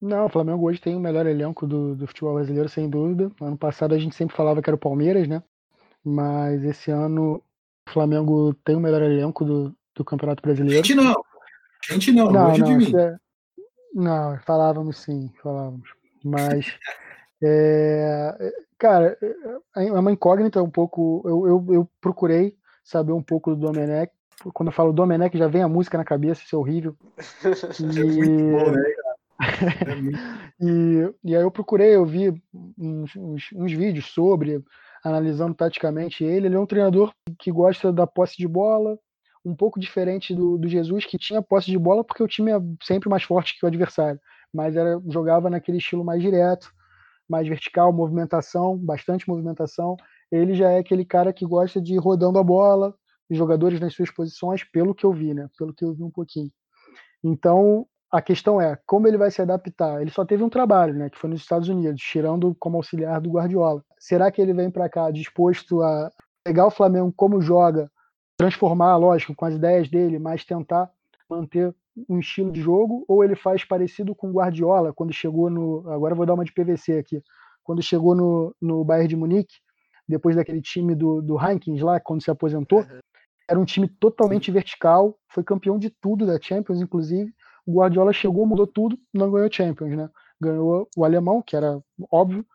Não, o Flamengo hoje tem o melhor elenco do, do futebol brasileiro, sem dúvida. Ano passado a gente sempre falava que era o Palmeiras, né? Mas esse ano o Flamengo tem o melhor elenco do, do Campeonato Brasileiro. Gente não, gente não, não, não de mim. É, não, falávamos sim, falávamos. Mas, é, cara, é, é uma incógnita um pouco. Eu, eu, eu, procurei saber um pouco do Domenech. Quando eu falo Domenech, já vem a música na cabeça, isso é horrível. E, é muito bom, né, é e, e aí eu procurei, eu vi uns, uns, uns vídeos sobre, analisando taticamente ele. Ele é um treinador que gosta da posse de bola, um pouco diferente do, do Jesus, que tinha posse de bola porque o time é sempre mais forte que o adversário, mas era, jogava naquele estilo mais direto, mais vertical, movimentação, bastante movimentação. Ele já é aquele cara que gosta de ir rodando a bola, jogadores nas suas posições, pelo que eu vi, né? Pelo que eu vi um pouquinho. Então, a questão é como ele vai se adaptar. Ele só teve um trabalho, né, que foi nos Estados Unidos, tirando como auxiliar do Guardiola. Será que ele vem para cá disposto a pegar o Flamengo como joga transformar, lógico, com as ideias dele, mas tentar manter um estilo de jogo, ou ele faz parecido com o Guardiola, quando chegou no. Agora vou dar uma de PVC aqui. Quando chegou no, no Bayern de Munique, depois daquele time do, do Heinkins lá, quando se aposentou, uhum. era um time totalmente vertical, foi campeão de tudo da Champions, inclusive. O Guardiola chegou, mudou tudo, não ganhou Champions, né? Ganhou o alemão, que era óbvio,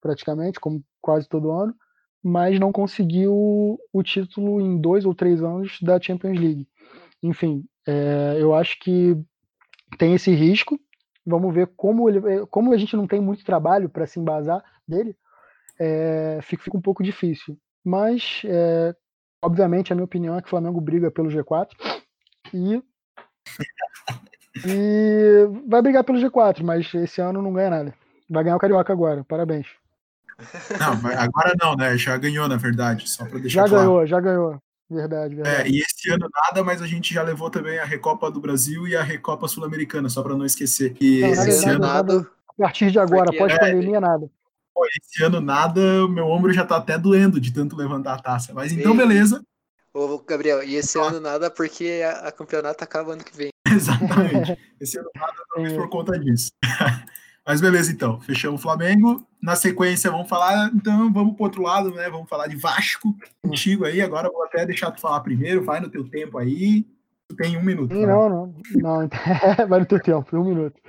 praticamente, como quase todo ano, mas não conseguiu o título em dois ou três anos da Champions League. Enfim, é, eu acho que tem esse risco. Vamos ver como ele, é, como a gente não tem muito trabalho para se embasar dele, é, fica, fica, um pouco difícil. Mas, é, obviamente, a minha opinião é que o Flamengo briga pelo G4 e, e vai brigar pelo G4, mas esse ano não ganha nada. Vai ganhar o Carioca agora. Parabéns. Não, agora não, né? Já ganhou, na verdade, só para deixar já claro. Já ganhou, já ganhou. Verdade, verdade. É, e esse ano nada, mas a gente já levou também a Recopa do Brasil e a Recopa Sul-Americana, só para não esquecer. Que não, esse ano nada. A partir de agora, pós-pandemia, é, nada. esse ano nada, o meu ombro já tá até doendo de tanto levantar a taça. Mas então, beleza. Ô, Gabriel, e esse ano nada porque a, a campeonato acaba ano que vem. Exatamente. Esse ano nada, talvez é. por conta disso. Mas beleza, então. Fechamos o Flamengo. Na sequência, vamos falar. Então, vamos para outro lado, né? Vamos falar de Vasco contigo aí. Agora vou até deixar tu falar primeiro. Vai no teu tempo aí. Tu tem um minuto. Não, não. Não, vai no teu tempo, um minuto.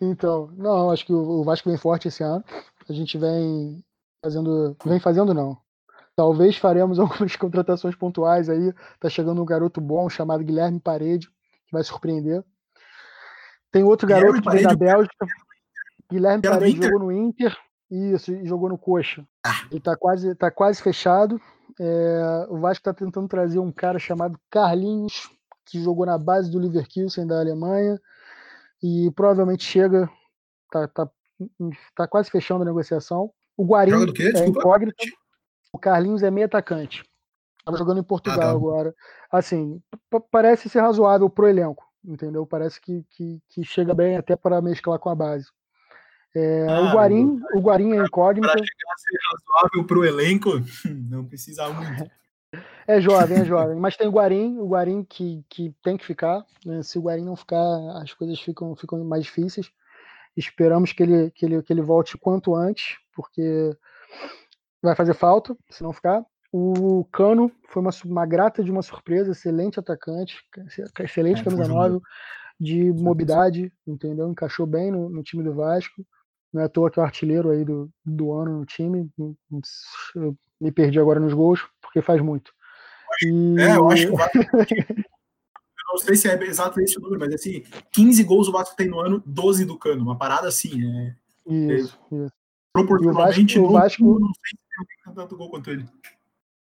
Então, não, acho que o Vasco vem forte esse ano. A gente vem fazendo. Vem fazendo, não. Talvez faremos algumas contratações pontuais aí. Tá chegando um garoto bom chamado Guilherme Parede, que vai surpreender. Tem outro garoto que vem da Bélgica. Guilherme Paredes jogou no Inter, isso, e jogou no Coxa. Ah. Ele tá quase, tá quase fechado. É, o Vasco está tentando trazer um cara chamado Carlinhos, que jogou na base do Leverkusen da Alemanha, e provavelmente chega, tá, tá, tá quase fechando a negociação. O Guarim é incógnito. O Carlinhos é meio atacante. Estava jogando em Portugal ah, agora. Assim, parece ser razoável pro elenco, entendeu? Parece que, que, que chega bem até para mesclar com a base. É, ah, o Guarim, o Guarim é incógnito. Para chegar a ser razoável para o elenco, não precisa muito. É jovem, é jovem. Mas tem o Guarim, o Guarim que, que tem que ficar. Né? Se o Guarim não ficar, as coisas ficam, ficam mais difíceis. Esperamos que ele, que, ele, que ele volte quanto antes, porque vai fazer falta se não ficar. O Cano foi uma, uma grata de uma surpresa, excelente atacante, excelente é, camisa 9, de mobilidade, entendeu? Encaixou bem no, no time do Vasco. Não é à toa que é o artilheiro aí do, do ano no time. Eu me perdi agora nos gols, porque faz muito. E... É, eu acho que o não sei se é exato esse o número, mas assim, 15 gols o Vasco tem no ano, 12 do Cano. Uma parada assim, é. Isso, é, isso. Proporcionalmente, o Vasco, o Vasco, não sei se tem tanto gol quanto ele.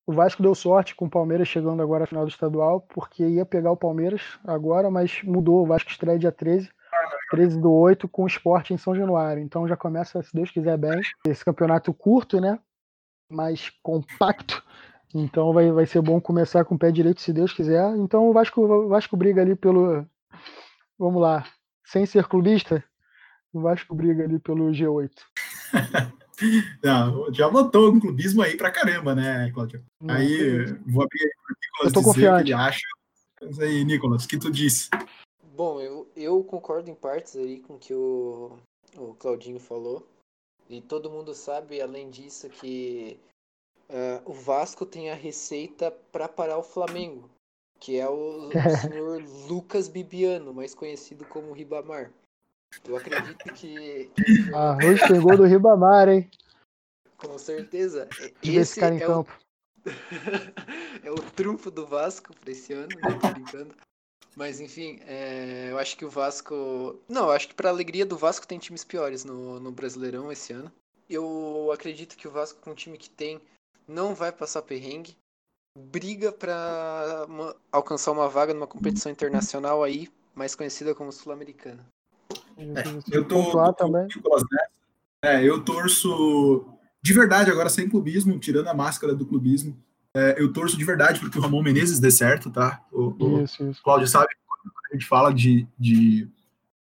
O Vasco deu sorte com o Palmeiras chegando agora à final do estadual, porque ia pegar o Palmeiras agora, mas mudou. O Vasco estreia dia 13, 13 do 8, com o esporte em São Januário. Então já começa, se Deus quiser, bem. Esse campeonato curto, né? Mais compacto. Então vai, vai ser bom começar com o pé direito, se Deus quiser. Então o Vasco, o Vasco briga ali pelo. Vamos lá. Sem ser clubista, o Vasco briga ali pelo G8. Não, já botou um clubismo aí pra caramba, né, Cláudio? Aí vou abrir aí pro Nicolas Eu tô dizer confiante. o que ele acha. Mas aí, Nicolas, o que tu disse? Bom, eu, eu concordo em partes aí com o que o, o Claudinho falou. E todo mundo sabe, além disso, que ah, o Vasco tem a receita para parar o Flamengo, que é o, o senhor Lucas Bibiano, mais conhecido como Ribamar. Eu acredito que, tem gol do Ribamar, hein? com certeza esse esse cara em é o campo. é o trunfo do Vasco pra esse ano, não tô brincando. Mas enfim, é, eu acho que o Vasco. Não, eu acho que pra alegria do Vasco tem times piores no, no Brasileirão esse ano. Eu acredito que o Vasco, com o time que tem, não vai passar perrengue. Briga pra ma- alcançar uma vaga numa competição internacional aí, mais conhecida como Sul-Americana. Eu tô, também. É, eu torço de verdade, agora sem clubismo, tirando a máscara do clubismo. É, eu torço de verdade porque o Ramon Menezes dê certo, tá? O, o Isso, isso. Cláudio sabe que quando a gente fala de, de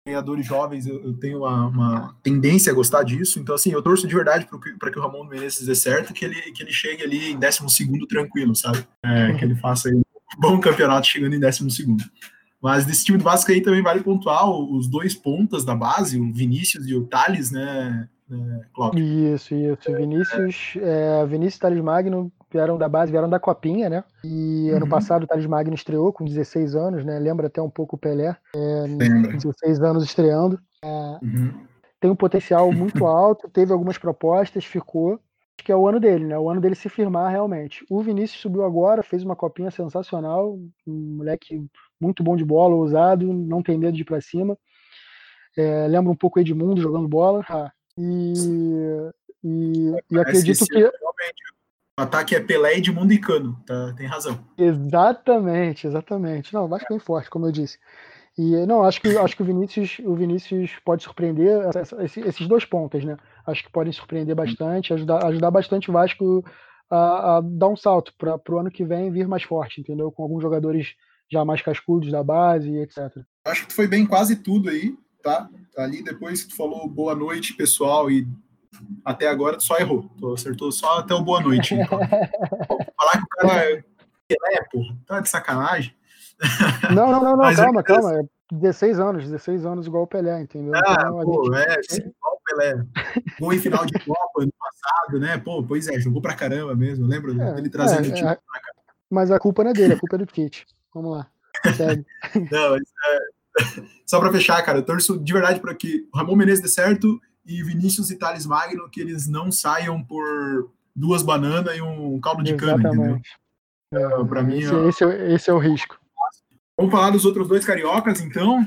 treinadores jovens, eu, eu tenho uma, uma tendência a gostar disso. Então, assim, eu torço de verdade para que o Ramon Menezes dê certo, que ele, que ele chegue ali em 12 tranquilo, sabe? É, que ele faça aí um bom campeonato chegando em 12 Mas desse time do Vasco aí também vale pontuar os dois pontas da base, o Vinícius e o Thales, né, né Cláudio? Isso, isso. Vinícius, é, Vinícius e Thales Magno vieram da base, vieram da Copinha, né? E ano Uhum. passado o Thales Magno estreou com 16 anos, né? Lembra até um pouco o Pelé, Lembra? 16 anos estreando. Uhum. Tem um potencial muito alto, teve algumas propostas, ficou. Acho que é o ano dele, né? O ano dele se firmar realmente. O Vinícius subiu agora, fez uma copinha sensacional, um moleque muito bom de bola, ousado, não tem medo de ir pra cima. É, lembra um pouco o Edmundo jogando bola. Ah, e, e, e acredito que. realmente, o ataque é Pelé, Edmundo e Cano, tá? Tem razão. Exatamente, exatamente. Não, o Vasco bem forte, como eu disse. E não, acho que acho que o Vinícius, o Vinícius pode surpreender essa- essa- esse- esses dois pontos, né? Acho que podem surpreender bastante, ajudar, ajudar bastante o Vasco a, a dar um salto para o ano que vem vir mais forte, entendeu? Com alguns jogadores já mais cascudos da base, etc. Acho que tu foi bem em quase tudo aí, tá? Ali depois que tu falou boa noite, pessoal, e até agora tu só errou. Tu acertou só até o boa noite. Então. Falar que o cara é Pelé, porra, tá de sacanagem. Não, não, não, não é calma, que- calma. É 16 anos, 16 anos igual o Pelé, entendeu? Ah, Então, pô, gente- é, sim, igual o Pelé. Gol em final de Copa ano passado, né? Pô, pois é, jogou pra caramba mesmo. Lembra É, dele trazendo é, o time é. Mas a culpa não é dele, a culpa é do Tite. Vamos lá. Não, é, só para fechar, cara, eu torço de verdade para que o Ramon Menezes dê certo e Vinícius e Thales Magno que eles não saiam por duas bananas e um caldo de cana, entendeu? É, pra mim, esse, ó. esse é, esse é o risco. Vamos falar dos outros dois cariocas, então.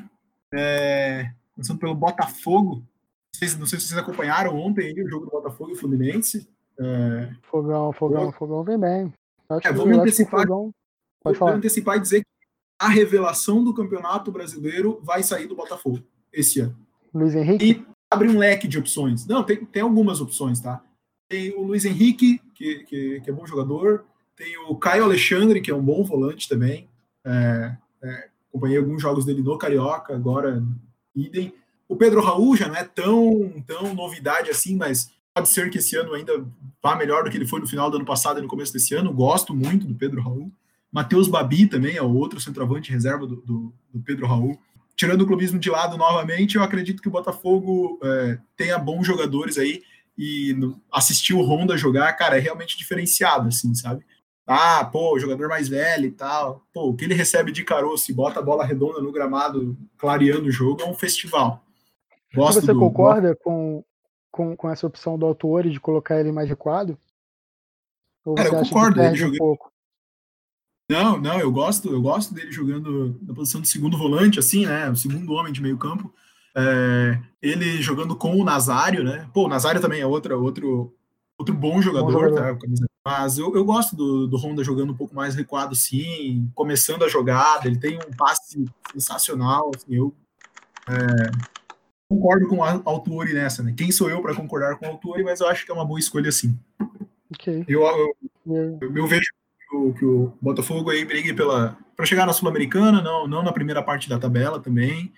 É, começando pelo Botafogo. Não sei, se- não sei se vocês acompanharam ontem aí o jogo do Botafogo e Fluminense. É, Fogão, fogão, fogão vem bem. Acho É, vamos antecipar- Fogão. Pode eu falar. antecipar e dizer que a revelação do campeonato brasileiro vai sair do Botafogo esse ano. Luiz Henrique? E abre um leque de opções. Não, tem, tem algumas opções, tá? Tem o Luiz Henrique, que, que, que é bom jogador. Tem o Caio Alexandre, que é um bom volante também. É, é, acompanhei alguns jogos dele no Carioca, agora idem. O Pedro Raul já não é tão, tão novidade assim, mas pode ser que esse ano ainda vá melhor do que ele foi no final do ano passado e no começo desse ano. Gosto muito do Pedro Raul. Matheus Babi também é o outro centroavante reserva do, do, do Pedro Raul tirando o clubismo de lado novamente, eu acredito que o Botafogo é, tenha bons jogadores aí e no, assistir o Honda jogar, cara, é realmente diferenciado, assim, sabe? Ah, pô, jogador mais velho e tal. Pô, o que ele recebe de caroço e bota a bola redonda no gramado, clareando o jogo, é um festival. Gosto você do, concorda com, com, com essa opção do autor de colocar ele mais recuado? Cara, eu concordo, ele perde um? Não, não, eu gosto, eu gosto dele jogando na posição de segundo volante, assim, né? O segundo homem de meio campo. É, ele jogando com o Nazário, né? Pô, o Nazário também é outra, outro, outro bom jogador, bom tá? Mas eu, eu gosto do, do Honda jogando um pouco mais recuado, sim, começando a jogada, ele tem um passe sensacional, assim, eu é, concordo com a Autori nessa, né? Quem sou eu para concordar com a Autori, mas eu acho que é uma boa escolha, sim. Okay. Eu, eu, eu, eu vejo o, que o Botafogo aí brigue pela para chegar na Sul-Americana, não, não na primeira parte da tabela também,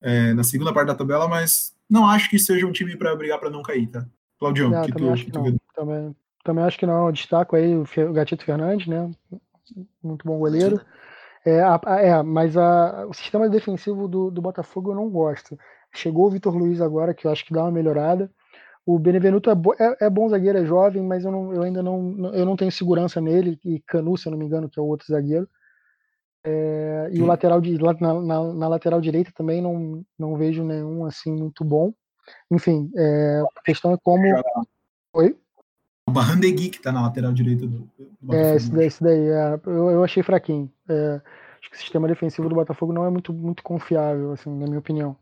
é, na segunda parte da tabela, mas não acho que seja um time para brigar para não cair, tá? Claudião, não, que também tu, acho que, que não. Também, também acho que não. Destaco aí o Gatito Fernandes, né? Muito bom goleiro. É, a, a, é mas a, o sistema defensivo do, do Botafogo eu não gosto. Chegou o Vitor Luiz agora, que eu acho que dá uma melhorada. O Benevenuto é, bo, é, é, bom zagueiro, é jovem, mas eu, não, eu ainda não, eu não tenho segurança nele. E Canu, se eu não me engano, que é o outro zagueiro. É, e o lateral de, na, na, na, lateral direita também não, não vejo nenhum assim muito bom. Enfim, é, a questão é como. Oi? O Barrandegui que tá na lateral direita do, do É, esse daí, esse daí é, eu, eu achei fraquinho. É, acho que o sistema defensivo do Botafogo não é muito, muito confiável, assim, na minha opinião.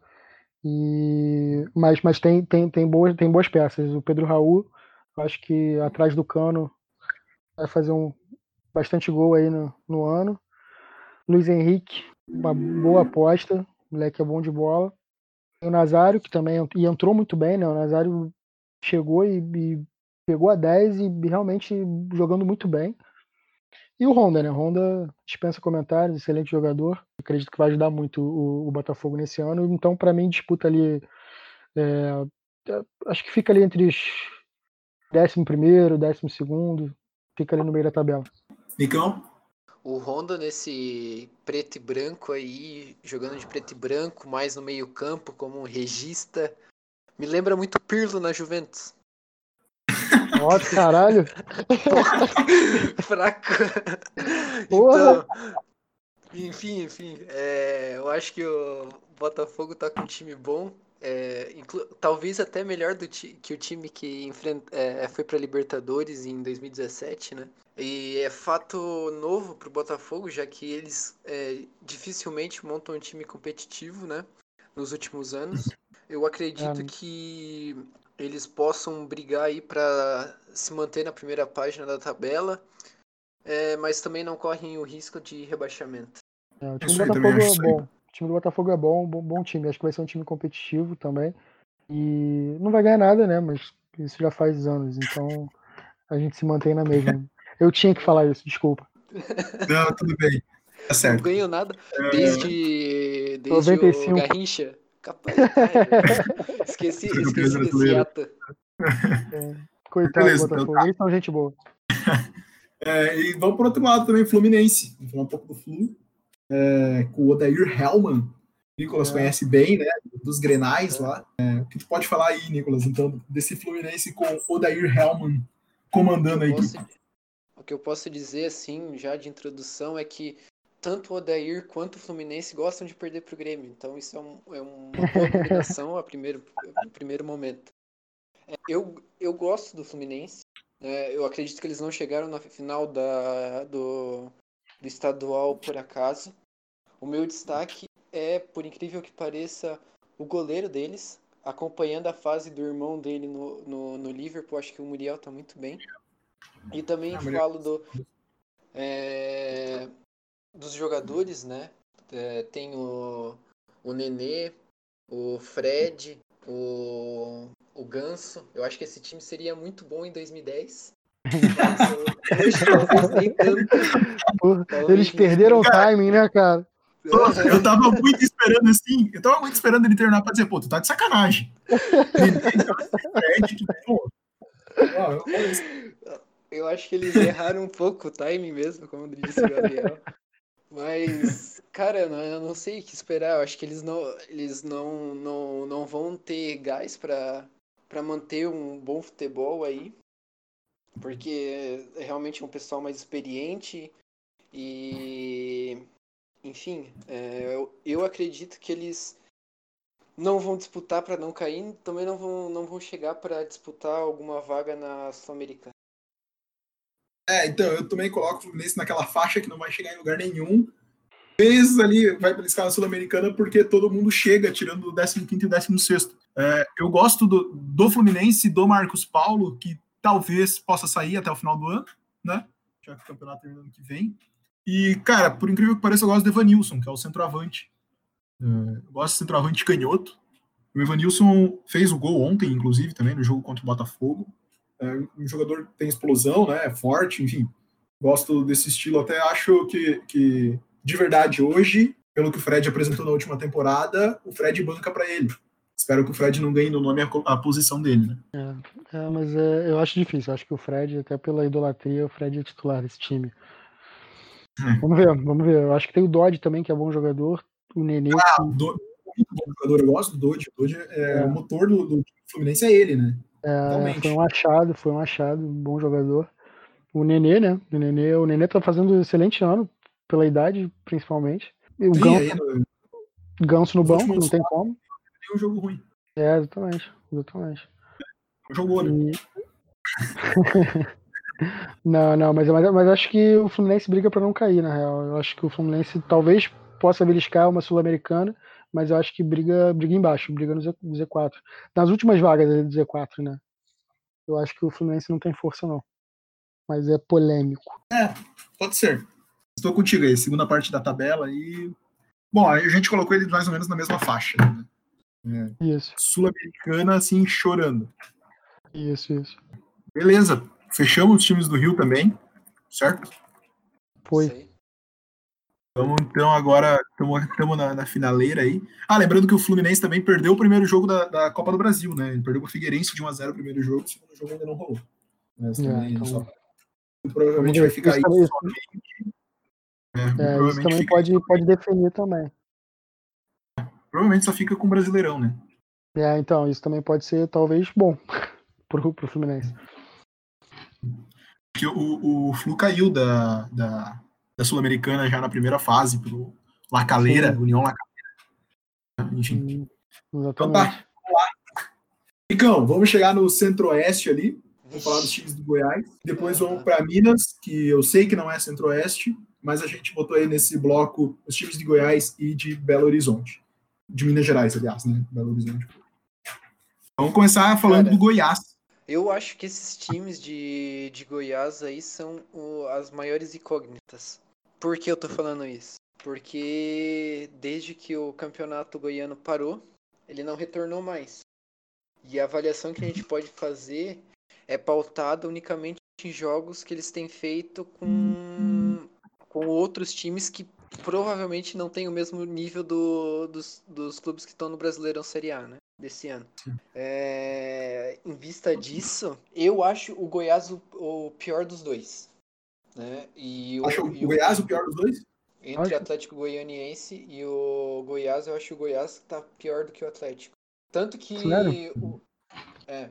E, mas mas tem, tem, tem, boas, tem boas peças. O Pedro Raul, acho que atrás do cano vai fazer um bastante gol aí no, no ano. Luiz Henrique, uma boa aposta, o moleque é bom de bola. O Nazário, que também e entrou muito bem, né? O Nazário chegou e, e pegou a 10 e realmente jogando muito bem. E o Honda, né? Honda dispensa comentários, excelente jogador. Acredito que vai ajudar muito o, o Botafogo nesse ano. Então, para mim, disputa ali. É, acho que fica ali entre os 11 primeiro, 12 segundo, fica ali no meio da tabela. Nicão? O Honda nesse preto e branco aí, jogando de preto e branco, mais no meio campo, como um regista, me lembra muito Pirlo na Juventus. Ó, caralho! Fraco. Então, enfim, enfim, é, eu acho que o Botafogo tá com um time bom, é, talvez até melhor do que o time que enfrenta, é, foi para Libertadores em 2017, né? E é fato novo para o Botafogo, já que eles é, dificilmente montam um time competitivo, né? Nos últimos anos. Eu acredito é. que eles possam brigar aí para se manter na primeira página da tabela, é, mas também não correm o risco de rebaixamento. É, o time do Botafogo é bom. O time do Botafogo é bom, bom, bom time. Acho que vai ser um time competitivo também. E não vai ganhar nada, né? Mas isso já faz anos, então a gente se mantém na mesma. Eu tinha que falar isso, desculpa. Não, tudo bem. Tá certo. Não ganho nada desde, desde 95. o Garrincha. Capaz. esqueci, esqueci desse ato. É, coitado Beleza, do Botafogo. Então, tá. Eles são gente boa. É, e vamos para outro lado também, Fluminense. Vamos falar um pouco do Flu é, com o Odair Hellman. O Nicolas é. conhece bem, né? Dos Grenais lá. É, o que tu pode falar aí, Nicolas, então, desse Fluminense com o Odair Hellman comandando a equipe? O que eu posso dizer, assim, já de introdução, é que tanto o Odair quanto o Fluminense gostam de perder para o Grêmio. Então isso é, um, é uma boa combinação a primeiro, a primeiro momento. É, eu, eu gosto do Fluminense. É, eu acredito que eles não chegaram na final da, do, do estadual por acaso. O meu destaque é, por incrível que pareça, o goleiro deles, acompanhando a fase do irmão dele no, no, no Liverpool. Acho que o Muriel está muito bem. E também ah, falo do, é, dos jogadores, né? É, tem o, o Nenê, o Fred, o, o Ganso. Eu acho que esse time seria muito bom em 2010. eles perderam o timing, né, cara? Eu tava muito esperando assim, eu tava muito esperando ele terminar pra dizer, pô, tu tá de sacanagem. eu acho que eles erraram um pouco o timing mesmo, como disse o Gabriel. Mas, cara, eu não, eu não sei o que esperar. Eu acho que eles não, eles não, não, não vão ter gás para manter um bom futebol aí porque é realmente um pessoal mais experiente e enfim, é, eu, eu acredito que eles não vão disputar para não cair, também não vão, não vão chegar para disputar alguma vaga na Sul-Americana. É, então, eu também coloco o Fluminense naquela faixa que não vai chegar em lugar nenhum. Vezes ali vai beliscar a Sul-Americana porque todo mundo chega, tirando o 15 e o 16. É, eu gosto do, do Fluminense, do Marcos Paulo, que talvez possa sair até o final do ano, né? Já que o campeonato termina ano que vem. E, cara, por incrível que pareça, eu gosto do Evanilson, que é o centroavante. É, eu gosto do centroavante canhoto. O Evanilson fez o gol ontem, inclusive, também, no jogo contra o Botafogo. É um jogador que tem explosão, né? É forte, enfim. Gosto desse estilo. Até acho que, que, de verdade, hoje, pelo que o Fred apresentou na última temporada, o Fred banca para ele. Espero que o Fred não ganhe no nome a, a posição dele, né? É, é mas é, eu acho difícil. Eu acho que o Fred, até pela idolatria, o Fred é titular desse time. É. Vamos ver, vamos ver. Eu acho que tem o Dodge também, que é bom jogador. O Nenê. Ah, que... do, muito bom jogador. Eu gosto do Dodge. O Dodge é, é. o motor do, do Fluminense é ele, né? É, foi um achado, foi um achado, um bom jogador. O Nenê, né? O Nenê, o Nenê tá fazendo um excelente ano, pela idade, principalmente. E o Sim, Ganso, aí, no... Ganso no banco, não tem como. Tem um jogo ruim. É, exatamente, exatamente. Né? E... não, não, mas, mas, mas acho que o Fluminense briga para não cair, na real. Eu acho que o Fluminense talvez possa beliscar uma Sul-Americana, mas eu acho que briga, briga embaixo, briga no, Z, no Z4. Nas últimas vagas do Z4, né? Eu acho que o Fluminense não tem força, não. Mas é polêmico. É, pode ser. Estou contigo aí, segunda parte da tabela e. Bom, a gente colocou ele mais ou menos na mesma faixa, né? É. Isso. Sul-Americana, assim, chorando. Isso, isso. Beleza. Fechamos os times do Rio também, certo? Foi. Então, então agora estamos na, na, finaleira aí. Ah, lembrando que o Fluminense também perdeu o primeiro jogo da, da Copa do Brasil, né? Ele perdeu o Figueirense de 1x0 o primeiro jogo, o segundo jogo ainda não rolou. Mas é, também, então... só... Provavelmente vai ficar aí também, é, é, isso também pode, pode definir também. Provavelmente só fica com o Brasileirão, né? É, então, isso também pode ser talvez bom pro, pro Fluminense. Que o, o Flu caiu da, da, da Sul-Americana já na primeira fase, pelo Lacaleira, Sim. União Lacaleira. Enfim. então tá, vamos lá. Ricão, vamos chegar no centro-oeste ali. Vamos falar dos times do Goiás. Depois vamos para Minas, que eu sei que não é centro-oeste, mas a gente botou aí nesse bloco os times de Goiás e de Belo Horizonte. De Minas Gerais, aliás, né? Belo Horizonte. Vamos começar falando Cara, do Goiás. Eu acho que esses times de, de Goiás aí são o, as maiores incógnitas. Por que eu tô falando isso? Porque desde que o campeonato goiano parou, ele não retornou mais. E a avaliação que a gente pode fazer é pautada unicamente em jogos que eles têm feito com, com outros times que provavelmente não têm o mesmo nível do, dos, dos clubes que estão no Brasileirão Série A, né? Desse ano. É, em vista disso, eu acho o Goiás o, o pior dos dois. Né? E o, acho o, Goiás o pior dos dois? Entre o Atlético Goianiense e o Goiás, eu acho que o Goiás tá pior do que o Atlético. Tanto que o, é,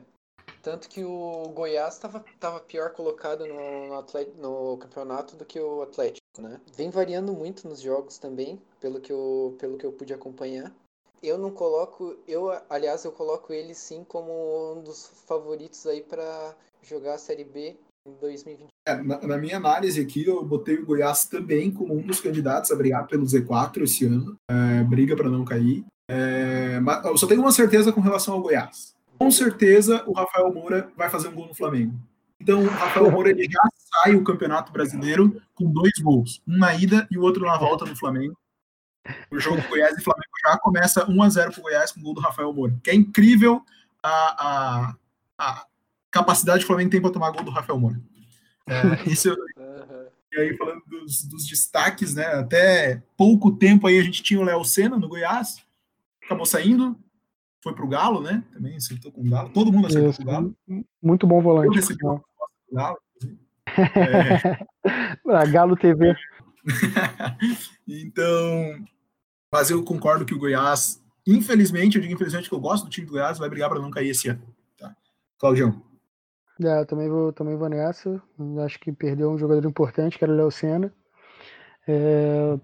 tanto que o Goiás estava tava pior colocado no, no, Atlético, no, campeonato do que o Atlético, né? Vem variando muito nos jogos também, pelo que eu, pelo que eu pude acompanhar. Eu não coloco, eu aliás eu coloco ele sim como um dos favoritos aí para jogar a Série B 2020. É, na, na, minha análise aqui, eu botei o Goiás também como um dos candidatos a brigar pelo Z4 esse ano. É, briga para não cair. É, mas eu só tenho uma certeza com relação ao Goiás. Com certeza o Rafael Moura vai fazer um gol no Flamengo. Então o Rafael Moura ele já sai o Campeonato Brasileiro com dois gols, um na ida e o outro na volta no Flamengo. O jogo do Goiás e Flamengo já começa 1 a 0 para o Goiás com o gol do Rafael Moura. Que é incrível a, a, a capacidade que o Flamengo tem para tomar gol do Rafael Moura. É, isso, e aí, falando dos, dos, destaques, né? Até pouco tempo aí a gente tinha o Léo Senna no Goiás, acabou saindo, foi pro Galo, né? Também acertou com o Galo. Todo mundo acertou isso, com o Galo. Muito bom volante. Eu recebi uma do Galo. É... Galo TV. então, mas eu concordo que o Goiás, infelizmente, eu digo infelizmente que eu gosto do time do Goiás, vai brigar para não cair esse ano. Tá? Claudião. É, eu também vou, também vou nessa. Acho que perdeu um jogador importante, que era o Léo Senna. É,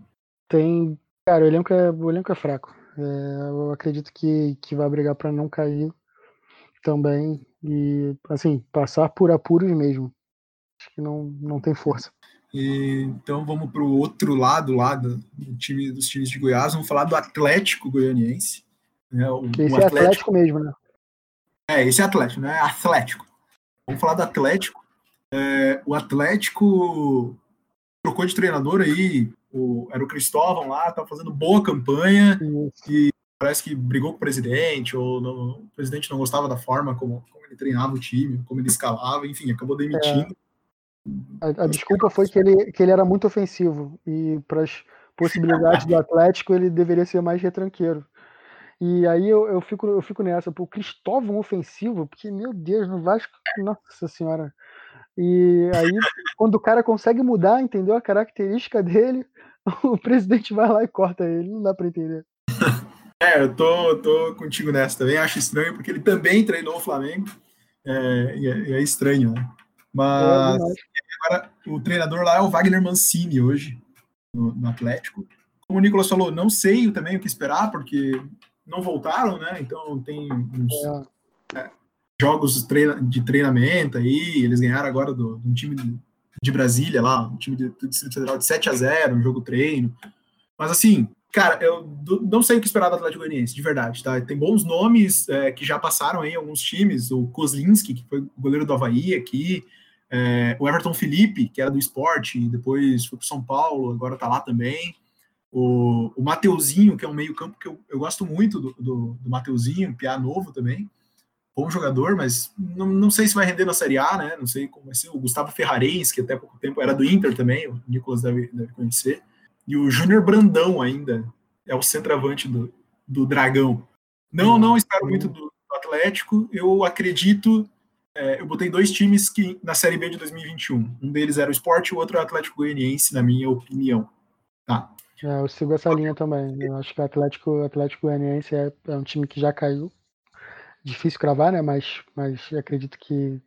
tem. Cara, o elenco é, o elenco é fraco. É, eu acredito que, que vai brigar para não cair também. E, assim, passar por apuros mesmo. Acho que não, não tem força. E, então vamos para o outro lado lá do, do, time, dos times de Goiás, vamos falar do Atlético Goianiense. Né? O, esse o Atlético, é Atlético mesmo, né? É, esse é Atlético, né? Atlético. Vamos falar do Atlético. É, o Atlético trocou de treinador aí, o, era o Cristóvão lá, tá fazendo boa campanha Isso. e parece que brigou com o presidente, ou não, o presidente não gostava da forma como, como, ele treinava o time, como ele escalava, enfim, acabou demitindo. É. A, a, desculpa foi que ele, que ele era muito ofensivo e para as possibilidades do Atlético ele deveria ser mais retranqueiro. E aí eu, eu, fico, eu fico nessa, pô, Cristóvão ofensivo, porque, meu Deus, no Vasco, nossa senhora. E aí, quando o cara consegue mudar, entendeu? A característica dele, o presidente vai lá e corta ele, não dá para entender. É, eu tô, tô contigo nessa também, acho estranho, porque ele também treinou o Flamengo, é, e é, é estranho, né? Mas é agora, o treinador lá é o Wagner Mancini hoje, no, no Atlético. Como o Nicolas falou, não sei também o que esperar, porque não voltaram, né? Então tem uns é. Jogos de treinamento aí. Eles ganharam agora do, do time de Brasília lá, um time do Distrito Federal de 7 a 0 um jogo treino. Mas assim, cara, eu não sei o que esperar do Atlético Goianiense, de verdade, tá? Tem bons nomes é, que já passaram aí em alguns times, o Kozlinski, que foi o goleiro do Havaí aqui, é, o Everton Felipe, que era do esporte, depois foi para São Paulo, agora tá lá também. O, o Mateuzinho, que é um meio-campo que eu, eu gosto muito do, do, do Mateuzinho, Piá novo também. Bom jogador, mas não, não sei se vai render na Série A, né? Não sei como vai ser. O Gustavo Ferrares, que até pouco tempo era do Inter também, o Nicolas deve, deve conhecer. E o Júnior Brandão ainda é o centroavante do, do Dragão. Não, não espero muito do, do Atlético. Eu acredito. É, eu botei dois times que na Série B de 2021. Um deles era o Sport e o outro é o Atlético Goianiense, na minha opinião. Tá. É, eu sigo essa linha também. Eu acho que o Atlético, Atlético Goianiense é, é, um time que já caiu. Difícil cravar, né? Mas, mas acredito que,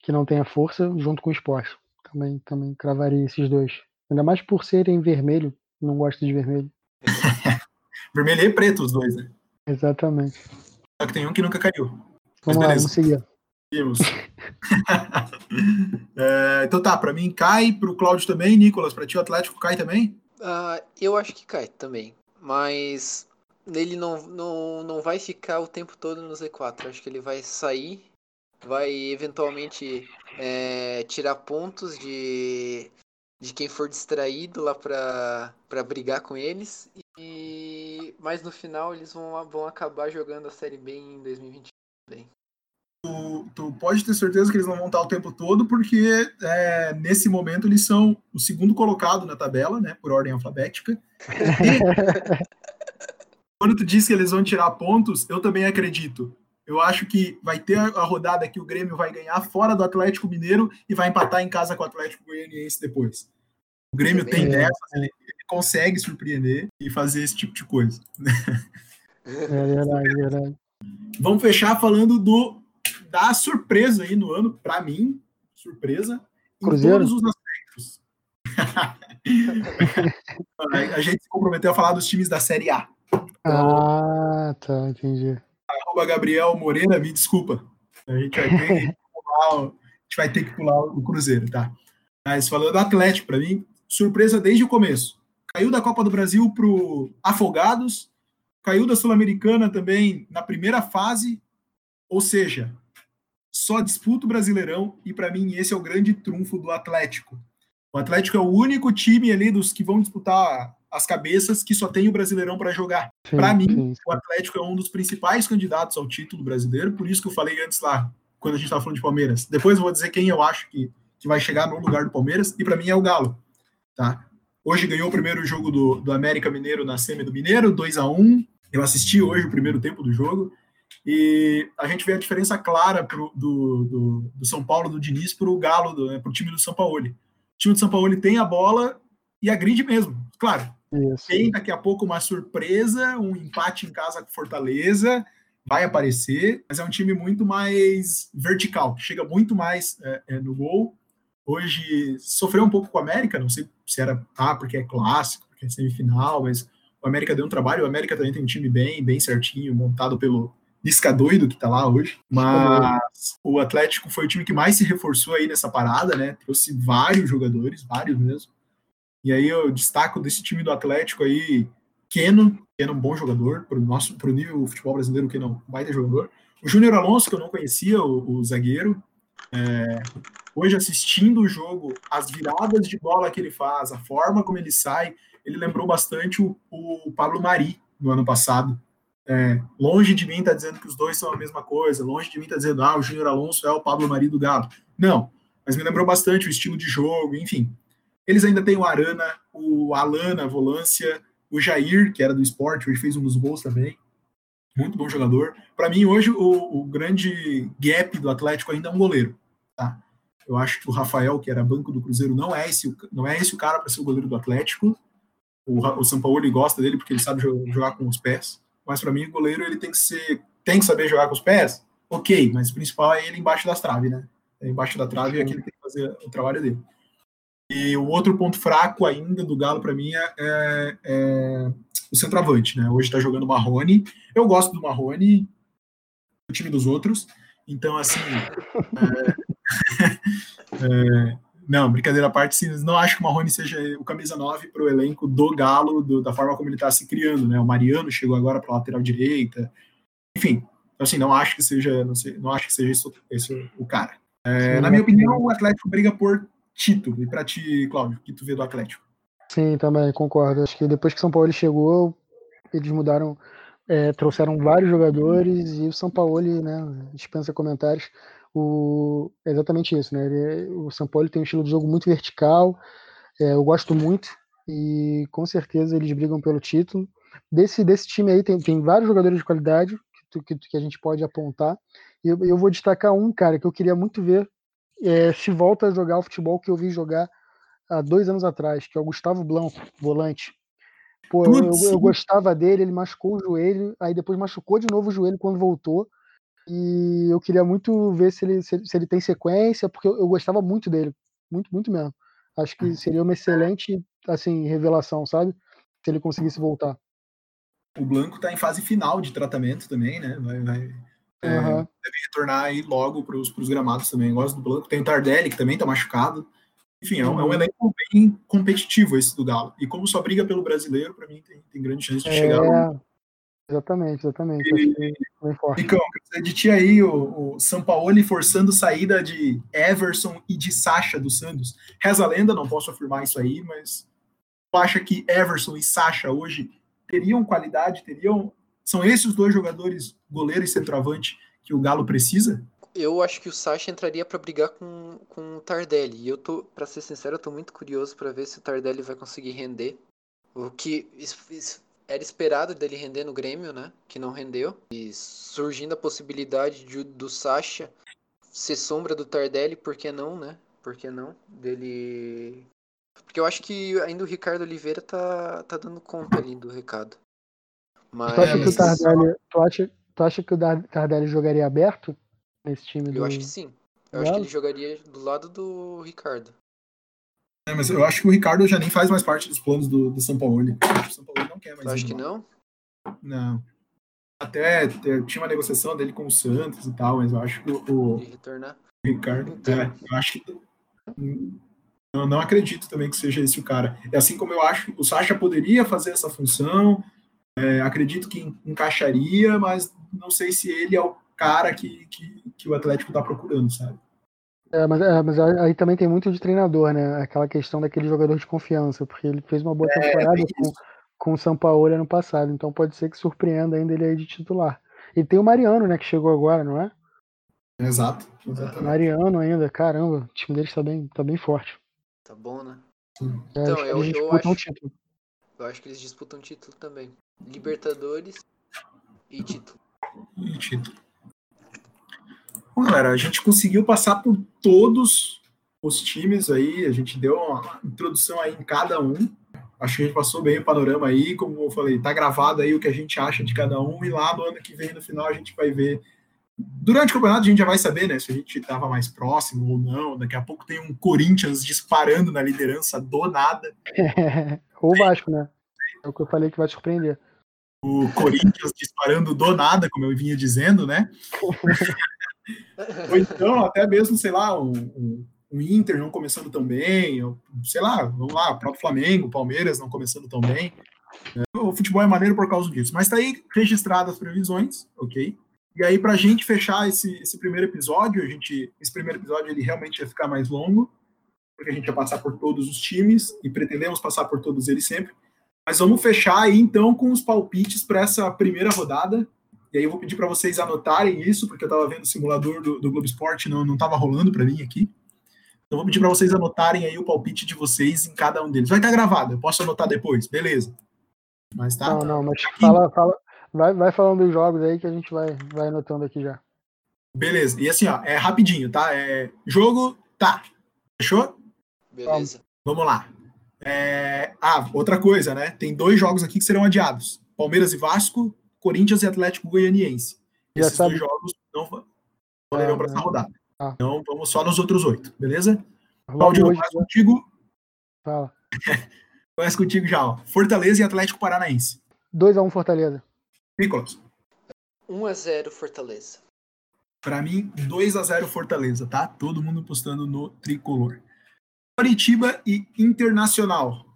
que não tenha força junto com o esporte. Também, também cravaria esses dois. Ainda mais por serem vermelho. Não gosto de vermelho. vermelho e preto, os dois, né? Exatamente. Só que tem um que nunca caiu. Vamos lá, vamos seguir. é, então tá, para mim cai, pro Cláudio também, Nicolas, para ti o Atlético cai também? Uh, eu acho que cai também. Mas ele não, não, não vai ficar o tempo todo no Z4. Acho que ele vai sair, vai eventualmente é, tirar pontos de, de quem for distraído lá pra, brigar com eles. E, mas no final eles vão, vão acabar jogando a Série B em 2021 também tu, tu, pode ter certeza que eles não vão estar o tempo todo, porque é, nesse momento eles são o segundo colocado na tabela, né, por ordem alfabética. Quando tu diz que eles vão tirar pontos, eu também acredito. Eu acho que vai ter a rodada que o Grêmio vai ganhar fora do Atlético Mineiro e vai empatar em casa com o Atlético Goianiense depois. O Grêmio tem é. dessas, ele, ele, consegue surpreender e fazer esse tipo de coisa. É verdade, é verdade. Vamos fechar falando do dá surpresa aí no ano, para mim, surpresa, Cruzeiro. em todos os aspectos. a gente se comprometeu a falar dos times da Série A. Então, ah, tá, entendi. Arroba Gabriel Moreira, me desculpa. A gente vai ter que pular, a gente vai ter que pular o Cruzeiro, tá? Mas falando do Atlético, para mim, surpresa desde o começo. Caiu da Copa do Brasil pro Afogados, caiu da Sul-Americana também na primeira fase, ou seja, só disputa o Brasileirão e para mim esse é o grande trunfo do Atlético. O Atlético é o único time ali dos que vão disputar as cabeças que só tem o Brasileirão para jogar. Para mim, sim, o Atlético é um dos principais candidatos ao título brasileiro, por isso que eu falei antes lá, quando a gente estava falando de Palmeiras. Depois eu vou dizer quem eu acho que, que vai chegar no lugar do Palmeiras, e para mim é o Galo. Tá? Hoje ganhou o primeiro jogo do, do América Mineiro na semi do Mineiro, 2 a 1 Eu assisti hoje o primeiro tempo do jogo. E a gente vê a diferença clara pro, do, do, do, São Paulo, do Diniz, para o Galo, né, para o time do São Paulo. O time do São Paulo tem a bola e agride mesmo. Claro, Isso. tem daqui a pouco uma surpresa, um empate em casa com Fortaleza, vai aparecer, mas é um time muito mais vertical, chega muito mais é, é, no gol. Hoje sofreu um pouco com o América, não sei se era ah, porque é clássico, porque é semifinal, mas o América deu um trabalho. O América também tem um time bem, bem certinho, montado pelo Lisca doido que tá lá hoje, mas o Atlético foi o time que mais se reforçou aí nessa parada, né? Trouxe vários jogadores, vários mesmo. E aí eu destaco desse time do Atlético aí, Keno, Keno é um bom jogador, pro nosso pro nível do futebol brasileiro, Keno é um baita jogador. O Júnior Alonso, que eu não conhecia, o, o zagueiro, é, hoje assistindo o jogo, as viradas de bola que ele faz, a forma como ele sai, ele lembrou bastante o, o Pablo Mari no ano passado. É, longe de mim tá dizendo que os dois são a mesma coisa, longe de mim tá dizendo, ah, o Júnior Alonso é o Pablo Mari do Galo. Não, mas me lembrou bastante o estilo de jogo, enfim. Eles ainda têm o Arana, o Alana, volância, o Jair, que era do esporte, hoje fez um dos gols também. Muito bom jogador. Para mim, hoje, o, o, grande gap do Atlético ainda é um goleiro. Tá? Eu acho que o Rafael, que era banco do Cruzeiro, não é esse, não é esse o cara para ser o goleiro do Atlético. O, o São Paulo gosta dele porque ele sabe jogar com os pés. Mas para mim, o goleiro ele tem que ser, tem que saber jogar com os pés. Ok, mas o principal é ele embaixo das traves, né? É embaixo da trave é que ele tem que fazer o trabalho dele. E o outro ponto fraco ainda do Galo para mim é, é, é, o centroavante, né? Hoje está jogando o Marrone. Eu gosto do Marrone, do time dos outros. Então, assim. É, é, não, brincadeira à parte, sim, não acho que o Marrone seja o camisa 9 para o elenco do Galo, do, da forma como ele está se criando, né? O Mariano chegou agora para a lateral direita. Enfim, assim, não acho que seja, não, sei, não acho que seja isso, esse o cara. É, na minha opinião, o Atlético briga por título. E para ti, Cláudio, o que tu vê do Atlético? Sim, também concordo. Acho que depois que São Paulo chegou, eles mudaram, é, trouxeram vários jogadores e o São Paulo, né, dispensa comentários. O, é exatamente isso, né? Ele, o São Paulo tem um estilo de jogo muito vertical, é, eu gosto muito e com certeza eles brigam pelo título. Desse, desse time aí tem, tem vários jogadores de qualidade que, que, que a gente pode apontar. E eu, eu vou destacar um, cara, que eu queria muito ver é, se volta a jogar o futebol que eu vi jogar há dois anos atrás, que é o Gustavo Blanco, volante. Pô, eu, eu, gostava dele, ele machucou o joelho, aí depois machucou de novo o joelho quando voltou. E eu queria muito ver se ele, se, se ele tem sequência, porque eu, eu, gostava muito dele, muito, muito mesmo. Acho que seria uma excelente assim revelação, sabe? Se ele conseguisse voltar. O Blanco está em fase final de tratamento também, né? Vai, vai é, uhum. Deve retornar aí logo para os gramados também. Gosto do Blanco. Tem o Tardelli, que também está machucado. Enfim, é um, é um, elenco bem competitivo esse do Galo. E como só briga pelo brasileiro, para mim tem, tem grande chance de é, chegar. Exatamente, exatamente. E, Nicão, de ti aí o, o Sampaoli forçando saída de Everson e de Sacha do Santos. Reza a lenda, não posso afirmar isso aí, mas tu acha que Everson e Sacha hoje teriam qualidade, teriam são esses os dois jogadores, goleiro e centroavante, que o Galo precisa? Eu acho que o Sacha entraria para brigar com, com o Tardelli. E eu tô, para ser sincero, eu tô muito curioso para ver se o Tardelli vai conseguir render. O que era esperado dele render no Grêmio, né? Que não rendeu. E surgindo a possibilidade de, do Sacha ser sombra do Tardelli, por que não, né? Por que não? Dele. Porque eu acho que ainda o Ricardo Oliveira tá, tá dando conta ali do recado. Mas... Tu, acha que o Tardelli, tu, acha, tu acha que o Tardelli jogaria aberto nesse time? Eu acho que sim. Eu acho que ele jogaria do lado do Ricardo. É, mas eu acho que o Ricardo já nem faz mais parte dos planos do, do São Paulo. O São Paulo não quer mais. Tu acha que não? Não. Até tinha uma negociação dele com o Santos e tal, mas eu acho que o, retornar. o Ricardo. Então. É, eu acho que. Eu não acredito também que seja esse o cara. É assim como eu acho que o Sacha poderia fazer essa função, é, acredito que encaixaria, mas não sei se ele é o cara que, que, que o Atlético está procurando, sabe? É, mas, é, mas, aí também tem muito de treinador, né? Aquela questão daquele jogador de confiança, porque ele fez uma boa é, temporada com, com o São Paulo ano passado, então pode ser que surpreenda ainda ele aí de titular. E tem o Mariano, né, que chegou agora, não é? Exato. Exatamente. Mariano ainda, caramba, o time dele está bem, tá bem forte. Tá bom, né? É, então, eu, eu acho, eu acho que eles disputam título também. Libertadores e título. E título. Bom, galera, a gente conseguiu passar por todos os times aí, a gente deu uma introdução aí em cada um. Acho que a gente passou bem o panorama aí, como eu falei, tá gravado aí o que a gente acha de cada um, e lá no ano que vem, no final, a gente vai ver. Durante o campeonato, a gente já vai saber, né, se a gente estava mais próximo ou não. Daqui a pouco tem um Corinthians disparando na liderança do nada. ou o Vasco, né? É o que eu falei que vai surpreender. o Corinthians disparando do nada, como eu vinha dizendo, né? Ou então, até mesmo, sei lá, o, o, Inter não começando tão bem, ou, sei lá, vamos lá, o próprio Flamengo, Palmeiras não começando tão bem. É, o futebol é maneiro por causa disso. Mas tá aí registradas as previsões, ok? E aí, para a gente fechar esse, esse primeiro episódio, a gente, esse primeiro episódio ele realmente ia ficar mais longo, porque a gente ia passar por todos os times e pretendemos passar por todos eles sempre. Mas vamos fechar aí então com os palpites para essa primeira rodada. E aí eu vou pedir para vocês anotarem isso, porque eu estava vendo o simulador do, do Globo Esporte, não estava rolando para mim aqui. Então vou pedir para vocês anotarem aí o palpite de vocês em cada um deles. Vai estar tá gravado, eu posso anotar depois, beleza. Mas tá. Não, não, mas fala, fala, vai, vai falando dos jogos aí que a gente vai, vai anotando aqui já. Beleza. E assim, ó, é rapidinho, tá? É jogo, tá. Fechou? Beleza. Vamos lá. É... Ah, outra coisa, né? Tem dois jogos aqui que serão adiados: Palmeiras e Vasco, Corinthians e Atlético Goianiense. Esses dois jogos não valerão ah, para essa rodada. Ah. Então vamos só nos outros oito, beleza? Claudio, começa contigo. Fala. começa contigo já, ó. Fortaleza e Atlético Paranaense. 2x1 Fortaleza. Nicolas. 1x0 Fortaleza. Para mim, 2x0 Fortaleza, tá? Todo mundo postando no tricolor. Curitiba e Internacional.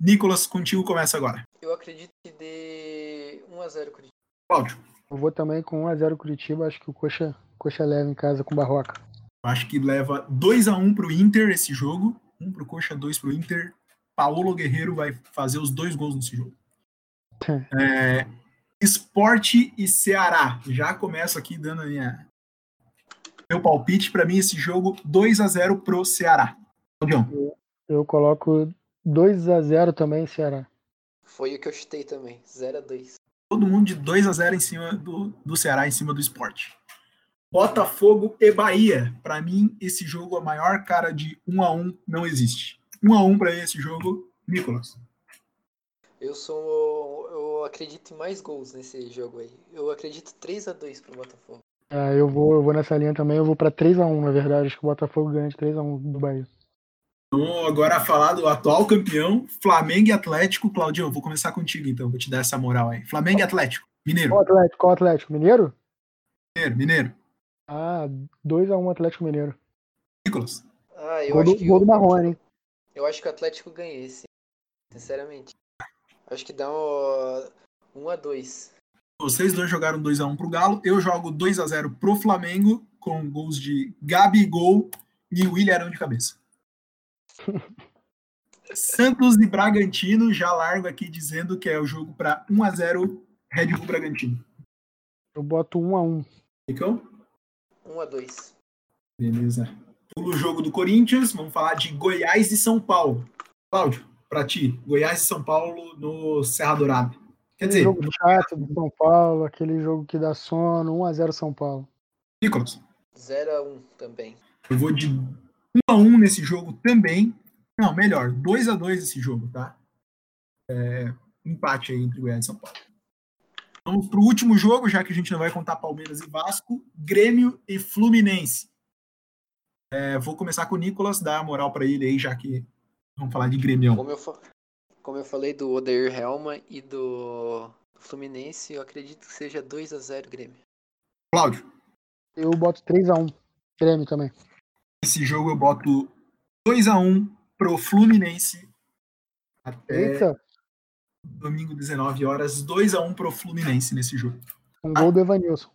Nicolas, contigo começa agora. Eu acredito que dê 1x0 Curitiba. Cláudio. Eu vou também com 1x0 Curitiba. Acho que o Coxa, Coxa leva em casa com Barroca. Acho que leva 2x1 pro Inter esse jogo. 1 pro Coxa, 2 pro Inter. Paulo Guerreiro vai fazer os dois gols nesse jogo. é, Esporte e Ceará. Já começo aqui dando a minha, meu palpite. Para mim, esse jogo 2 a 0 pro Ceará. Eu, eu coloco 2 a 0 também, Ceará. Foi o que eu chutei também, 0 a 2 Todo mundo de 2 a 0 em cima do, do Ceará, em cima do esporte. Botafogo e Bahia. Para mim, esse jogo, a maior cara de 1 a 1 não existe. 1 a 1 para esse jogo, Nicolas. Eu sou. Eu acredito em mais gols nesse jogo aí. Eu acredito 3 a 2 pro Botafogo. Ah, eu vou, eu vou nessa linha também, eu vou para 3 a 1 na verdade. Acho que o Botafogo ganha de 3 a 1 do Bahia. Vamos agora falar do atual campeão, Flamengo e Atlético. Claudio, vou começar contigo então, vou te dar essa moral aí. Flamengo e Atlético, Mineiro. Qual Atlético? Qual Atlético? Mineiro? Mineiro, Mineiro. Ah, 2x1 Atlético Mineiro. Nicolas. Ah, eu gol acho do, que. Gol do Marrone, hein? Eu acho que o Atlético ganha esse. Sinceramente. Acho que dá um 1x2. Vocês dois jogaram 2x1 pro Galo. Eu jogo 2x0 pro Flamengo, com gols de Gabigol e William Arão de cabeça. Santos e Bragantino, já largo aqui dizendo que é o jogo para 1 a 0 Red Bull Bragantino. Eu boto 1 a 1. Ficou? 1 a 2. Beleza. Pulo o jogo do Corinthians, vamos falar de Goiás e São Paulo. Cláudio, para ti, Goiás e São Paulo no Serra Dourada. Quer dizer, jogo chato do São Paulo, aquele jogo que dá sono, 1 a 0 São Paulo. Nicolas. 0 a 1 também. Eu vou de 1 a 1 nesse jogo também. Não, melhor, 2 a 2 esse jogo, tá? É, empate aí entre Goiás e São Paulo. Vamos para o último jogo, já que a gente não vai contar Palmeiras e Vasco, Grêmio e Fluminense. É, vou começar com o Nicolas, dar a moral para ele aí, já que vamos falar de Grêmio. Como eu, como eu falei do Odair Helma e do Fluminense, eu acredito que seja 2 a 0 Grêmio. Cláudio. Eu boto 3 a 1 Grêmio também. Esse jogo eu boto 2 a 1 pro Fluminense. Até Eita. domingo 19 horas, 2 a 1 pro Fluminense nesse jogo. Um gol do Evanilson.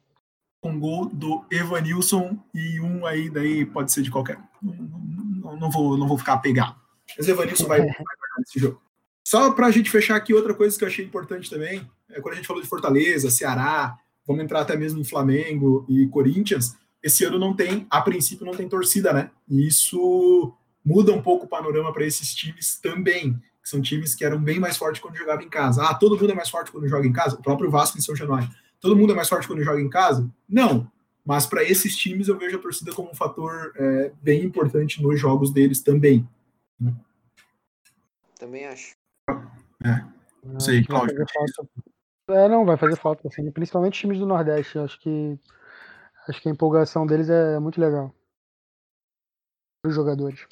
Um gol do Evanilson e um aí daí pode ser de qualquer. Não, não, não vou não vou ficar apegado. Mas o Evanilson vai, vai guardar nesse jogo. Só para a gente fechar aqui, outra coisa que eu achei importante também, é quando a gente falou de Fortaleza, Ceará, vamos entrar até mesmo em Flamengo e Corinthians, esse ano não tem, a princípio, não tem torcida, né? E isso muda um pouco o panorama para esses times também, que são times que eram bem mais fortes quando jogavam em casa. Ah, todo mundo é mais forte quando joga em casa? O próprio Vasco em São Januário. Todo mundo é mais forte quando joga em casa? Não. Mas para esses times eu vejo a torcida como um fator é, bem importante nos jogos deles também. Né? Também acho. É. Não sei, Cláudio. É, não, vai fazer falta, assim, principalmente times do Nordeste. Acho que Acho que a empolgação deles é muito legal. Os jogadores.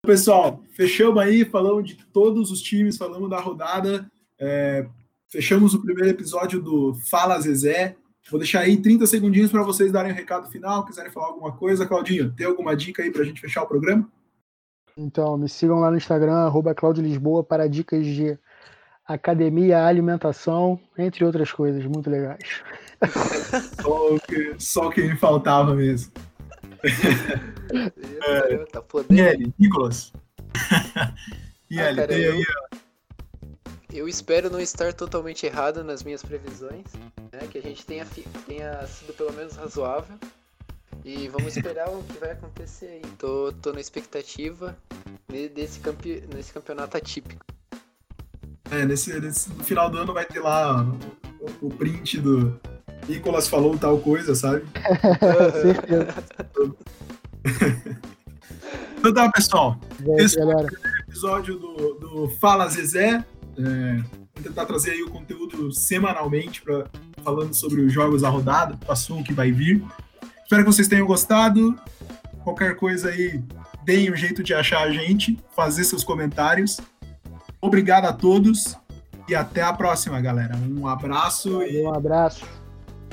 Pessoal, fechamos aí, falamos de todos os times, falamos da rodada. É, fechamos o primeiro episódio do Fala Zezé. Vou deixar aí 30 segundinhos para vocês darem o um recado final, quiserem falar alguma coisa. Claudinho, tem alguma dica aí para a gente fechar o programa? Então, me sigam lá no Instagram, arroba Claudio Lisboa, para dicas de academia, alimentação, entre outras coisas muito legais. Só, que, só que me faltava mesmo. é, tá podendo. Nicolas. e ah, cara, aí, eu espero não estar totalmente errado nas minhas previsões, né? Que a gente tenha, tenha sido pelo menos razoável. E vamos esperar o que vai acontecer aí. Tô, tô na expectativa desse, campe, nesse campeonato atípico. É, nesse, nesse, no final do ano vai ter lá o, o print do Nicolas falou tal coisa, sabe? Certeza. então tá, pessoal. Esse foi o episódio do, do Fala Zezé. É, vou tentar trazer aí o conteúdo semanalmente pra, falando sobre os jogos da rodada, o que vai vir. Espero que vocês tenham gostado. Qualquer coisa aí, deem um jeito de achar a gente, fazer seus comentários. Obrigado a todos e até a próxima, galera. Um abraço e. Um abraço.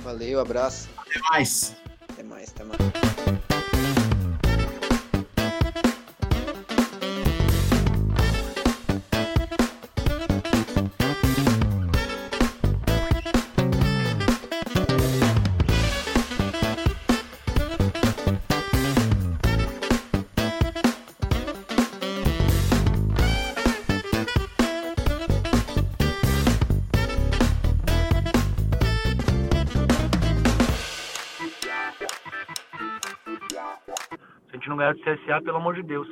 Valeu, abraço. Até mais. Até mais, até mais. Do CSA, pelo amor de Deus.